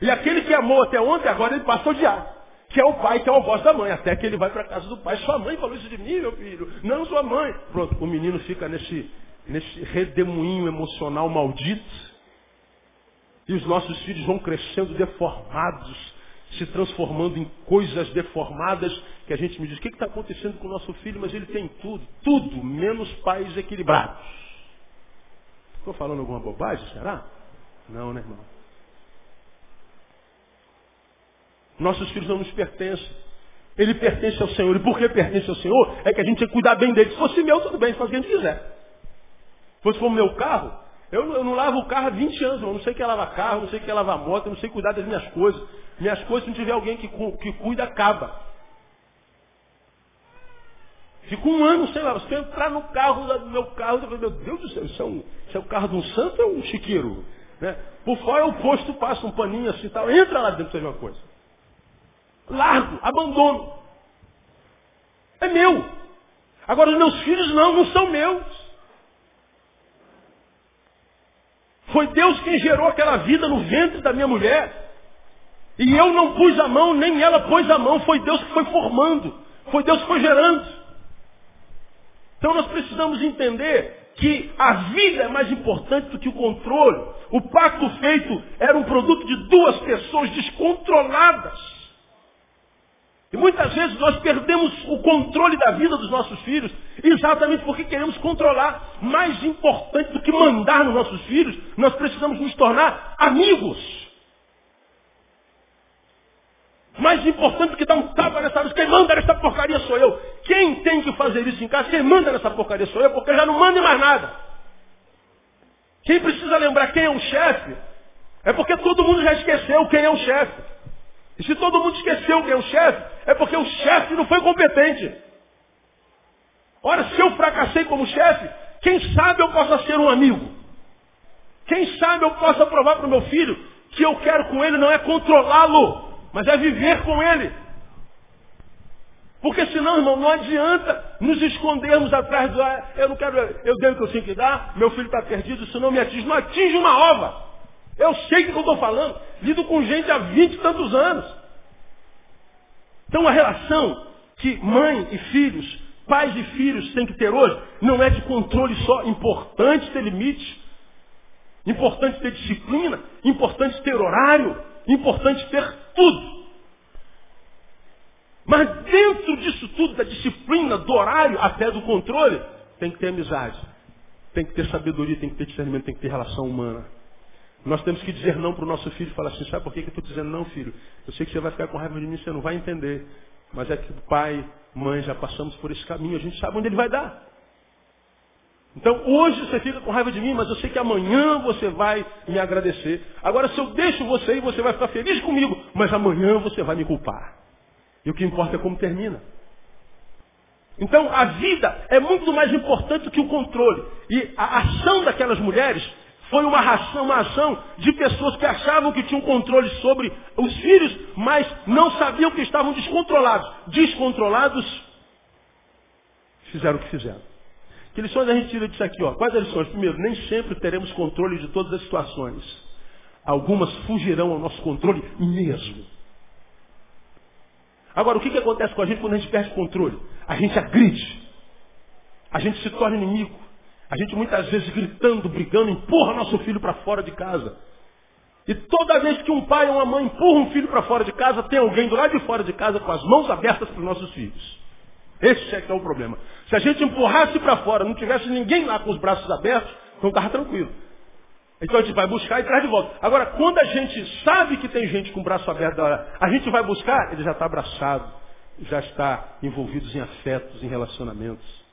E aquele que amou até ontem, agora ele passa a odiar. Que é o pai, que é o voz da mãe. Até que ele vai para casa do pai. Sua mãe falou isso de mim, meu filho. Não sua mãe. Pronto, o menino fica nesse, nesse redemoinho emocional maldito e os nossos filhos vão crescendo deformados, se transformando em coisas deformadas, que a gente me diz, o que está acontecendo com o nosso filho? Mas ele tem tudo, tudo, menos pais equilibrados. Estou falando alguma bobagem, será? Não, né, irmão? Nossos filhos não nos pertencem. Ele pertence ao Senhor. E por que pertence ao Senhor? É que a gente tem que cuidar bem dele. Se fosse meu, tudo bem, faz o que a gente quiser. Se fosse como meu carro, eu, eu, não lavo o carro há 20 anos, eu não sei que é lavar carro, não sei que é lavar moto, eu não sei cuidar das minhas coisas. Minhas coisas, se não tiver alguém que, que cuida, acaba. Fico um ano, sei lá, você entrar no carro do meu carro, eu meu Deus do céu, isso é, um, isso é o carro de um santo ou um chiqueiro? Né? Por fora o posto passa um paninho assim tal, entra lá dentro, seja uma coisa. Largo, abandono. É meu. Agora os meus filhos não, não são meus. Foi Deus quem gerou aquela vida no ventre da minha mulher. E eu não pus a mão, nem ela pôs a mão. Foi Deus que foi formando. Foi Deus que foi gerando. Então nós precisamos entender que a vida é mais importante do que o controle. O pacto feito era um produto de duas pessoas descontroladas. E muitas vezes nós perdemos o controle da vida dos nossos filhos exatamente porque queremos controlar. Mais importante do que mandar nos nossos filhos, nós precisamos nos tornar amigos. Mais importante do que dar um tapa nessa luz, quem manda nessa porcaria sou eu. Quem tem que fazer isso em casa, quem manda nessa porcaria sou eu, porque eu já não mando em mais nada. Quem precisa lembrar quem é o chefe, é porque todo mundo já esqueceu quem é o chefe. E se todo mundo esqueceu quem é o chefe, é porque o chefe não foi competente. Ora, se eu fracassei como chefe, quem sabe eu possa ser um amigo. Quem sabe eu possa provar para o meu filho que eu quero com ele não é controlá-lo, mas é viver com ele. Porque senão, irmão, não adianta nos escondermos atrás do. Ah, eu não quero, eu dei o que eu tinha que dar, meu filho está perdido, isso não me atinge. Não atinge uma ova. Eu sei do que eu estou falando. Lido com gente há vinte e tantos anos. Então a relação que mãe e filhos, pais e filhos têm que ter hoje, não é de controle só. Importante ter limite. Importante ter disciplina. Importante ter horário. Importante ter tudo. Mas dentro disso tudo, da disciplina, do horário, até do controle, tem que ter amizade. Tem que ter sabedoria, tem que ter discernimento, tem que ter relação humana. Nós temos que dizer não para o nosso filho e falar assim, sabe por que, eu estou dizendo não, filho? Eu sei que você vai ficar com raiva de mim, você não vai entender. Mas é que pai, mãe, já passamos por esse caminho, a gente sabe onde ele vai dar. Então hoje você fica com raiva de mim, mas eu sei que amanhã você vai me agradecer. Agora se eu deixo você e você vai ficar feliz comigo, mas amanhã você vai me culpar. E o que importa é como termina. Então a vida é muito mais importante do que o controle. E a ação daquelas mulheres foi uma ação, uma ação de pessoas que achavam que tinham controle sobre os filhos, mas não sabiam que estavam descontrolados. Descontrolados, fizeram o que fizeram. Que lições a gente tira disso aqui? Ó? Quais as lições? Primeiro, nem sempre teremos controle de todas as situações. Algumas fugirão ao nosso controle mesmo. Agora, o que, que acontece com a gente quando a gente perde controle? A gente agride. A gente se torna inimigo. A gente muitas vezes gritando, brigando, empurra nosso filho para fora de casa. E toda vez que um pai ou uma mãe empurra um filho para fora de casa, tem alguém do lado de fora de casa com as mãos abertas para os nossos filhos. Esse é que é o problema. Se a gente empurrasse para fora, não tivesse ninguém lá com os braços abertos, Então estava tranquilo. Então a gente vai buscar e traz de volta. Agora, quando a gente sabe que tem gente com o braço aberto, a gente vai buscar, ele já está abraçado, já está envolvido em afetos, em relacionamentos.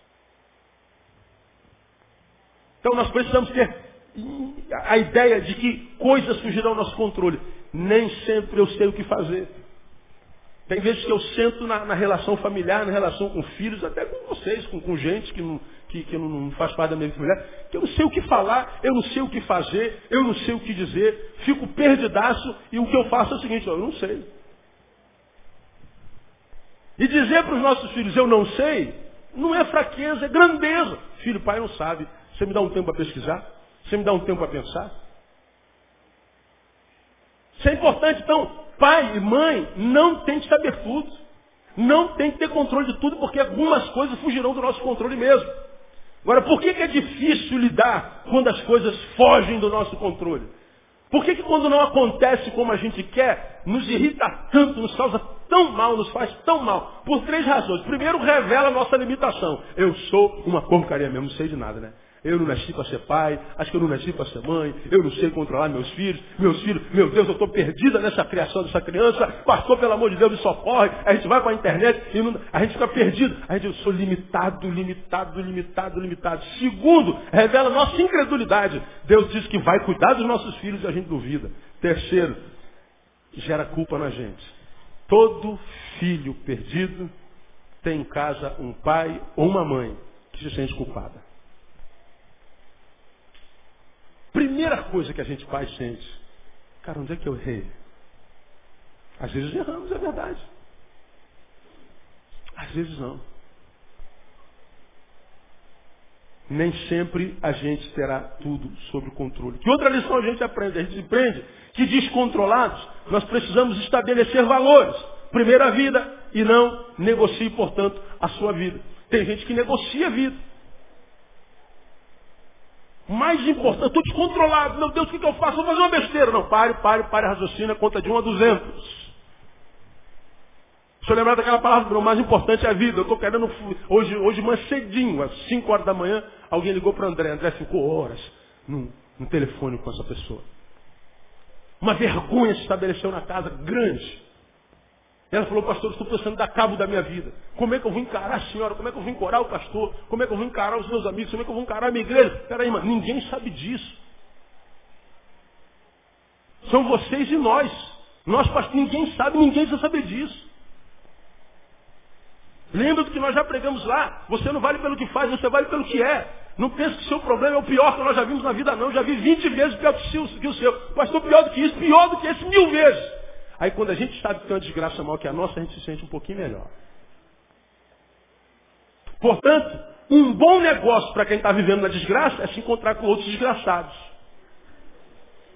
Então nós precisamos ter a ideia de que coisas fugirão ao nosso controle. Nem sempre eu sei o que fazer. Tem vezes que eu sento na, na relação familiar, na relação com filhos, até com vocês, com, com gente que não, que, que não faz parte da minha vida familiar, que eu não sei o que falar, eu não sei o que fazer, eu não sei o que dizer, fico perdidaço e o que eu faço é o seguinte, eu não sei. E dizer para os nossos filhos, eu não sei, não é fraqueza, é grandeza. Filho, pai não sabe. Você me dá um tempo para pesquisar? Você me dá um tempo para pensar? Isso é importante, então, pai e mãe não tem que saber tudo. Não tem que ter controle de tudo, porque algumas coisas fugirão do nosso controle mesmo. Agora, por que, que é difícil lidar quando as coisas fogem do nosso controle? Por que, que quando não acontece como a gente quer, nos irrita tanto, nos causa tão mal, nos faz tão mal? Por três razões. Primeiro, revela a nossa limitação. Eu sou uma porcaria mesmo, não sei de nada, né? Eu não nasci para ser pai, acho que eu não nasci para ser mãe, eu não sei controlar meus filhos, meus filhos, meu Deus, eu estou perdida nessa criação dessa criança, pastor, pelo amor de Deus, me socorre, a gente vai para a internet e não, a gente fica perdido. A gente, eu sou limitado, limitado, limitado, limitado. Segundo, revela nossa incredulidade. Deus diz que vai cuidar dos nossos filhos e a gente duvida. Terceiro, gera culpa na gente. Todo filho perdido tem em casa um pai ou uma mãe que se sente culpada. Primeira coisa que a gente faz sente, cara, onde é que eu errei? Às vezes erramos, é verdade. Às vezes não. Nem sempre a gente terá tudo sob controle. Que outra lição a gente aprende? A gente aprende que descontrolados nós precisamos estabelecer valores. Primeiro a vida e não negocie, portanto, a sua vida. Tem gente que negocia a vida. Mais importante, estou descontrolado. Meu Deus, o que, que eu faço? Vou fazer uma besteira. Não, pare, pare, pare, raciocina, conta de 1 a 200. Se eu lembrar daquela palavra, o mais importante é a vida. Eu estou querendo, hoje, hoje manhã cedinho, às 5 horas da manhã, alguém ligou para André. André ficou horas no, no telefone com essa pessoa. Uma vergonha se estabeleceu na casa, grande. Ela falou, pastor, estou pensando dar cabo da minha vida. Como é que eu vou encarar a senhora? Como é que eu vou encorar o pastor? Como é que eu vou encarar os meus amigos? Como é que eu vou encarar a minha igreja? Peraí, mano, ninguém sabe disso. São vocês e nós. Nós, pastor, ninguém sabe, ninguém precisa saber disso. Lembra do que nós já pregamos lá? Você não vale pelo que faz, você vale pelo que é. Não pense que o seu problema é o pior que nós já vimos na vida, não. Já vi 20 vezes pior que o seu. Pastor, pior do que isso, pior do que esse mil vezes. Aí quando a gente sabe que tem uma desgraça maior que a nossa, a gente se sente um pouquinho melhor. Portanto, um bom negócio para quem está vivendo na desgraça é se encontrar com outros desgraçados.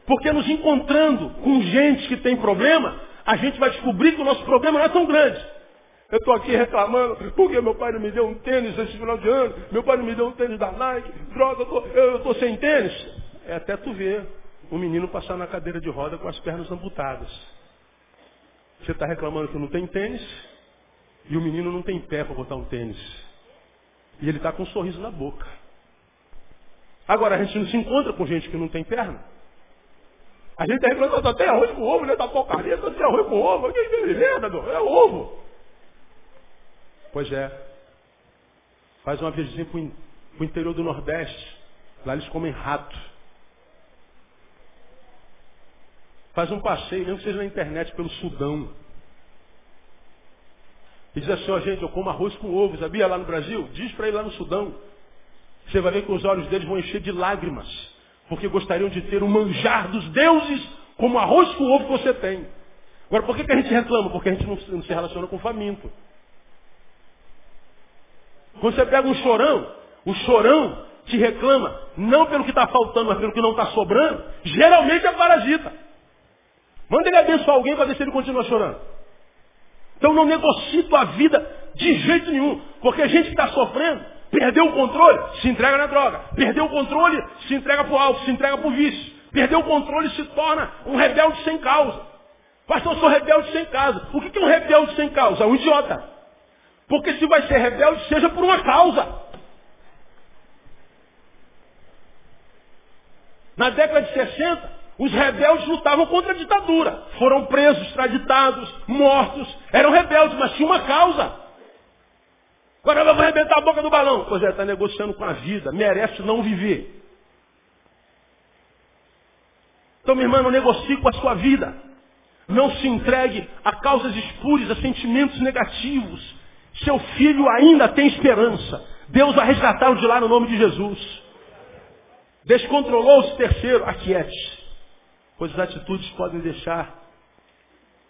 Porque nos encontrando com gente que tem problema, a gente vai descobrir que o nosso problema não é tão grande. Eu estou aqui reclamando porque meu pai não me deu um tênis esse final de ano, meu pai não me deu um tênis da Nike, droga, eu estou sem tênis. É até tu ver um menino passar na cadeira de roda com as pernas amputadas. Você está reclamando que não tem tênis e o menino não tem pé para botar um tênis. E ele está com um sorriso na boca. Agora, a gente não se encontra com gente que não tem perna. A gente está reclamando, até arroz com ovo, né? Tá porcaria, tá até arroz com ovo. Que merda, meu. É ovo. Pois é. Faz uma viagem para o interior do Nordeste. Lá eles comem rato. Faz um passeio, mesmo que seja na internet, pelo Sudão. E diz assim, ó gente, eu como arroz com ovo, sabia lá no Brasil? Diz para ir lá no Sudão. Você vai ver que os olhos deles vão encher de lágrimas. Porque gostariam de ter o manjar dos deuses como arroz com ovo que você tem. Agora, por que, que a gente reclama? Porque a gente não, não se relaciona com o faminto. Quando você pega um chorão, o chorão te reclama, não pelo que está faltando, mas pelo que não está sobrando, geralmente é parasita. Manda ele abençoar alguém para ver se ele continua chorando. Então não negocie tua vida de jeito nenhum. Porque a gente que está sofrendo, perdeu o controle, se entrega na droga. Perdeu o controle, se entrega para o álcool, se entrega para o vício. Perdeu o controle, se torna um rebelde sem causa. Pastor, eu sou rebelde sem causa. O que é um rebelde sem causa? Um idiota. Porque se vai ser rebelde, seja por uma causa. Na década de 60, os rebeldes lutavam contra a ditadura. Foram presos, extraditados, mortos. Eram rebeldes, mas tinha uma causa. Agora vamos arrebentar a boca do balão. Pois é, está negociando com a vida. Merece não viver. Então, minha irmã, não negocie com a sua vida. Não se entregue a causas espúrias, a sentimentos negativos. Seu filho ainda tem esperança. Deus vai resgatá-lo de lá no nome de Jesus. Descontrolou-se terceiro, aquiete. Pois as atitudes podem deixar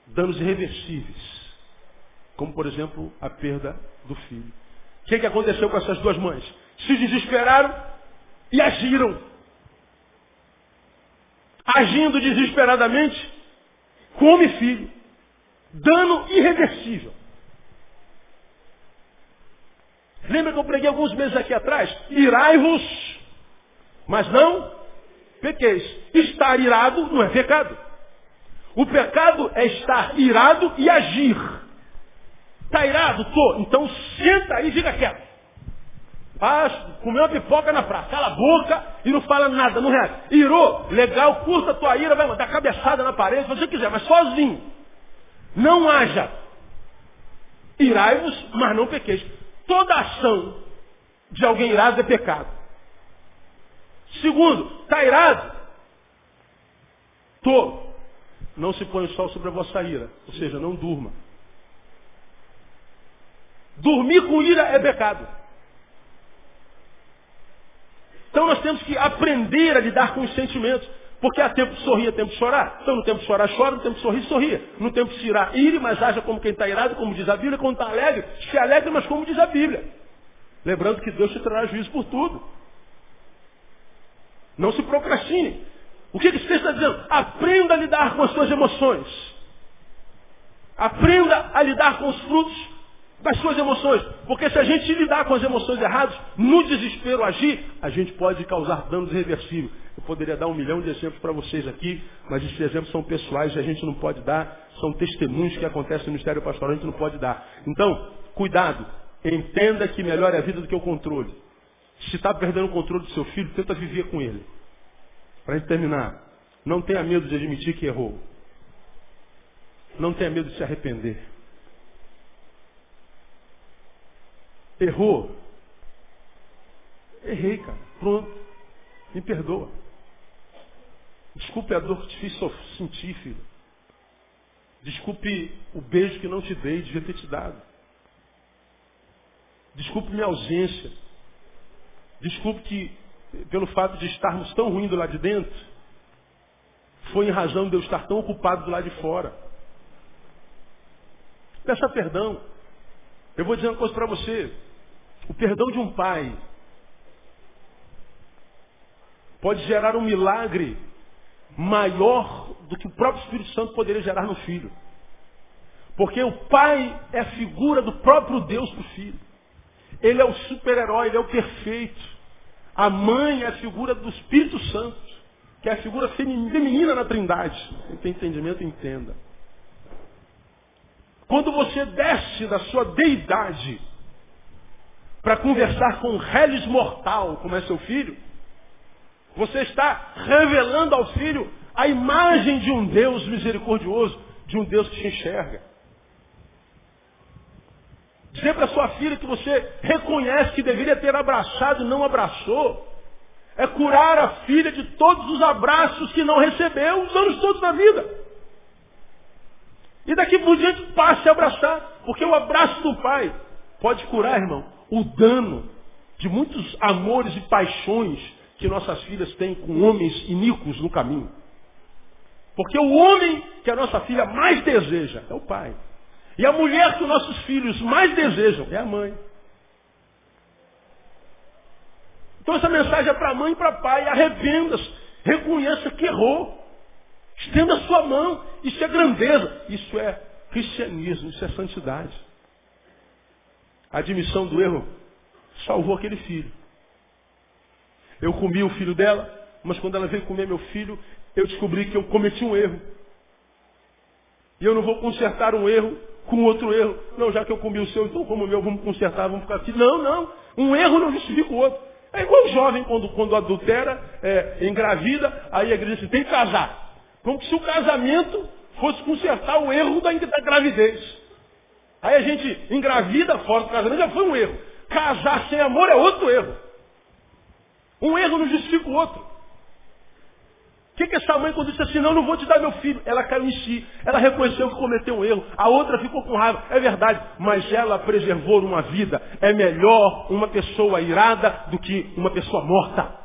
danos irreversíveis. Como, por exemplo, a perda do filho. O que, que aconteceu com essas duas mães? Se desesperaram e agiram. Agindo desesperadamente, come filho. Dano irreversível. Lembra que eu preguei alguns meses aqui atrás? Irai-vos, mas não pequeis. Estar irado não é pecado. O pecado é estar irado e agir. Está irado? Tô. Então senta aí e fica quieto. Faz, comeu uma pipoca na praça, cala a boca e não fala nada, não reage. Irou, legal, curta a tua ira, vai mandar cabeçada na parede, se você quiser, mas sozinho. Não haja. Irai-vos, mas não pequeis. Toda ação de alguém irado é pecado. Segundo, está irado? Tô. Não se põe o sol sobre a vossa ira. Ou seja, não durma. Dormir com ira é pecado. Então nós temos que aprender a lidar com os sentimentos. Porque há tempo de sorrir, há tempo de chorar. Então no tempo de chorar, chora, no tempo de sorrir, sorria. No tempo de tirar, ire, mas haja como quem está irado, como diz a Bíblia, quando está alegre, se alegre, mas como diz a Bíblia. Lembrando que Deus te trará juízo por tudo. Não se procrastine. O que esse texto está dizendo? Aprenda a lidar com as suas emoções. Aprenda a lidar com os frutos das suas emoções. Porque se a gente lidar com as emoções erradas, no desespero agir, a gente pode causar danos irreversíveis. Eu poderia dar um milhão de exemplos para vocês aqui, mas esses exemplos são pessoais e a gente não pode dar, são testemunhos que acontecem no Ministério Pastoral, a gente não pode dar. Então, cuidado, entenda que melhor é a vida do que o controle. Se está perdendo o controle do seu filho, tenta viver com ele. Para gente terminar, não tenha medo de admitir que errou. Não tenha medo de se arrepender. Errou. Errei, cara. Pronto. Me perdoa. Desculpe a dor que te fiz sentir, filho. Desculpe o beijo que não te dei, devia ter te dado. Desculpe minha ausência. Desculpe que, pelo fato de estarmos tão ruins do lado de dentro, foi em razão de eu estar tão ocupado do lado de fora. Peça perdão. Eu vou dizer uma coisa para você. O perdão de um pai pode gerar um milagre maior do que o próprio Espírito Santo poderia gerar no filho. Porque o pai é a figura do próprio Deus para o filho. Ele é o super-herói, ele é o perfeito. A mãe é a figura do Espírito Santo, que é a figura feminina na trindade. Quem tem entendimento, entenda. Quando você desce da sua deidade para conversar com um reles mortal, como é seu filho, você está revelando ao filho a imagem de um Deus misericordioso, de um Deus que te enxerga. Dizer para sua filha que você reconhece que deveria ter abraçado e não abraçou, é curar a filha de todos os abraços que não recebeu os anos todos da vida. E daqui por diante passe a abraçar, porque o abraço do pai pode curar, irmão, o dano de muitos amores e paixões que nossas filhas têm com homens iníquos no caminho. Porque o homem que a nossa filha mais deseja é o pai. E a mulher que os nossos filhos mais desejam é a mãe. Então essa mensagem é para mãe e para pai. Arrependa-se. Reconheça que errou. Estenda a sua mão. Isso é grandeza. Isso é cristianismo. Isso é santidade. A admissão do erro salvou aquele filho. Eu comi o filho dela, mas quando ela veio comer meu filho, eu descobri que eu cometi um erro. E eu não vou consertar um erro com outro erro. Não, já que eu comi o seu, então como o meu, vamos consertar, vamos ficar aqui. Não, não. Um erro não justifica o outro. É igual o jovem quando, quando adultera, é, engravida, aí a igreja diz, tem que casar. Como se o casamento fosse consertar o erro da, da gravidez. Aí a gente engravida fora do casamento, já foi um erro. Casar sem amor é outro erro. Um erro não justifica o outro. Que, que essa mãe quando disse assim, não, não vou te dar meu filho? Ela caiu em si. Ela reconheceu que cometeu um erro. A outra ficou com raiva. É verdade. Mas ela preservou uma vida. É melhor uma pessoa irada do que uma pessoa morta.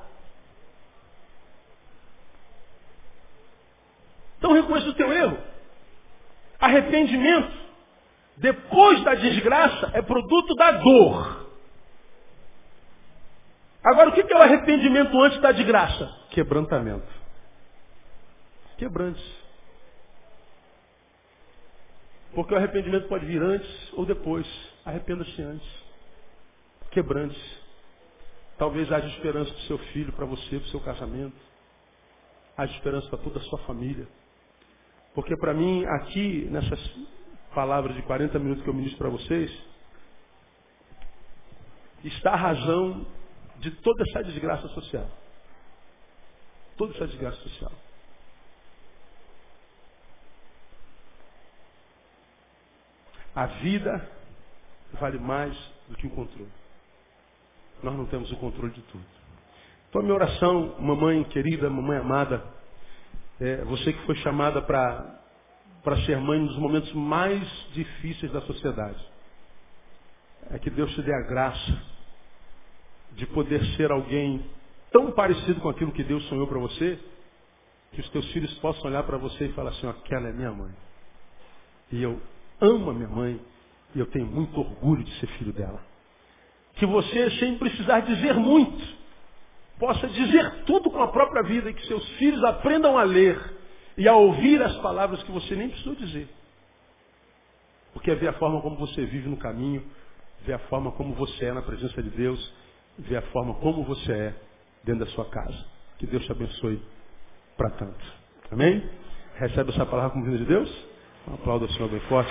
Então reconheça o teu erro. Arrependimento, depois da desgraça, é produto da dor. Agora, o que é o arrependimento antes da desgraça? Quebrantamento. Quebrante. Porque o arrependimento pode vir antes ou depois. Arrependa-se antes. Quebrante. Talvez haja esperança para o seu filho, para você, para o seu casamento. Haja esperança para toda a sua família. Porque para mim, aqui, nessas palavras de 40 minutos que eu ministro para vocês, está a razão de toda essa desgraça social. Toda essa desgraça social. A vida vale mais do que o controle. Nós não temos o controle de tudo. Então, a minha oração, mamãe querida, mamãe amada, é, você que foi chamada para ser mãe nos momentos mais difíceis da sociedade. É que Deus te dê a graça de poder ser alguém tão parecido com aquilo que Deus sonhou para você, que os teus filhos possam olhar para você e falar assim, aquela é minha mãe. E eu amo a minha mãe e eu tenho muito orgulho de ser filho dela. Que você, sem precisar dizer muito, possa dizer tudo com a própria vida e que seus filhos aprendam a ler e a ouvir as palavras que você nem precisou dizer. Porque é ver a forma como você vive no caminho, ver a forma como você é na presença de Deus, ver a forma como você é dentro da sua casa. Que Deus te abençoe para tanto. Amém? Recebe essa palavra como vinda de Deus? Aplauso ao Senhor bem forte.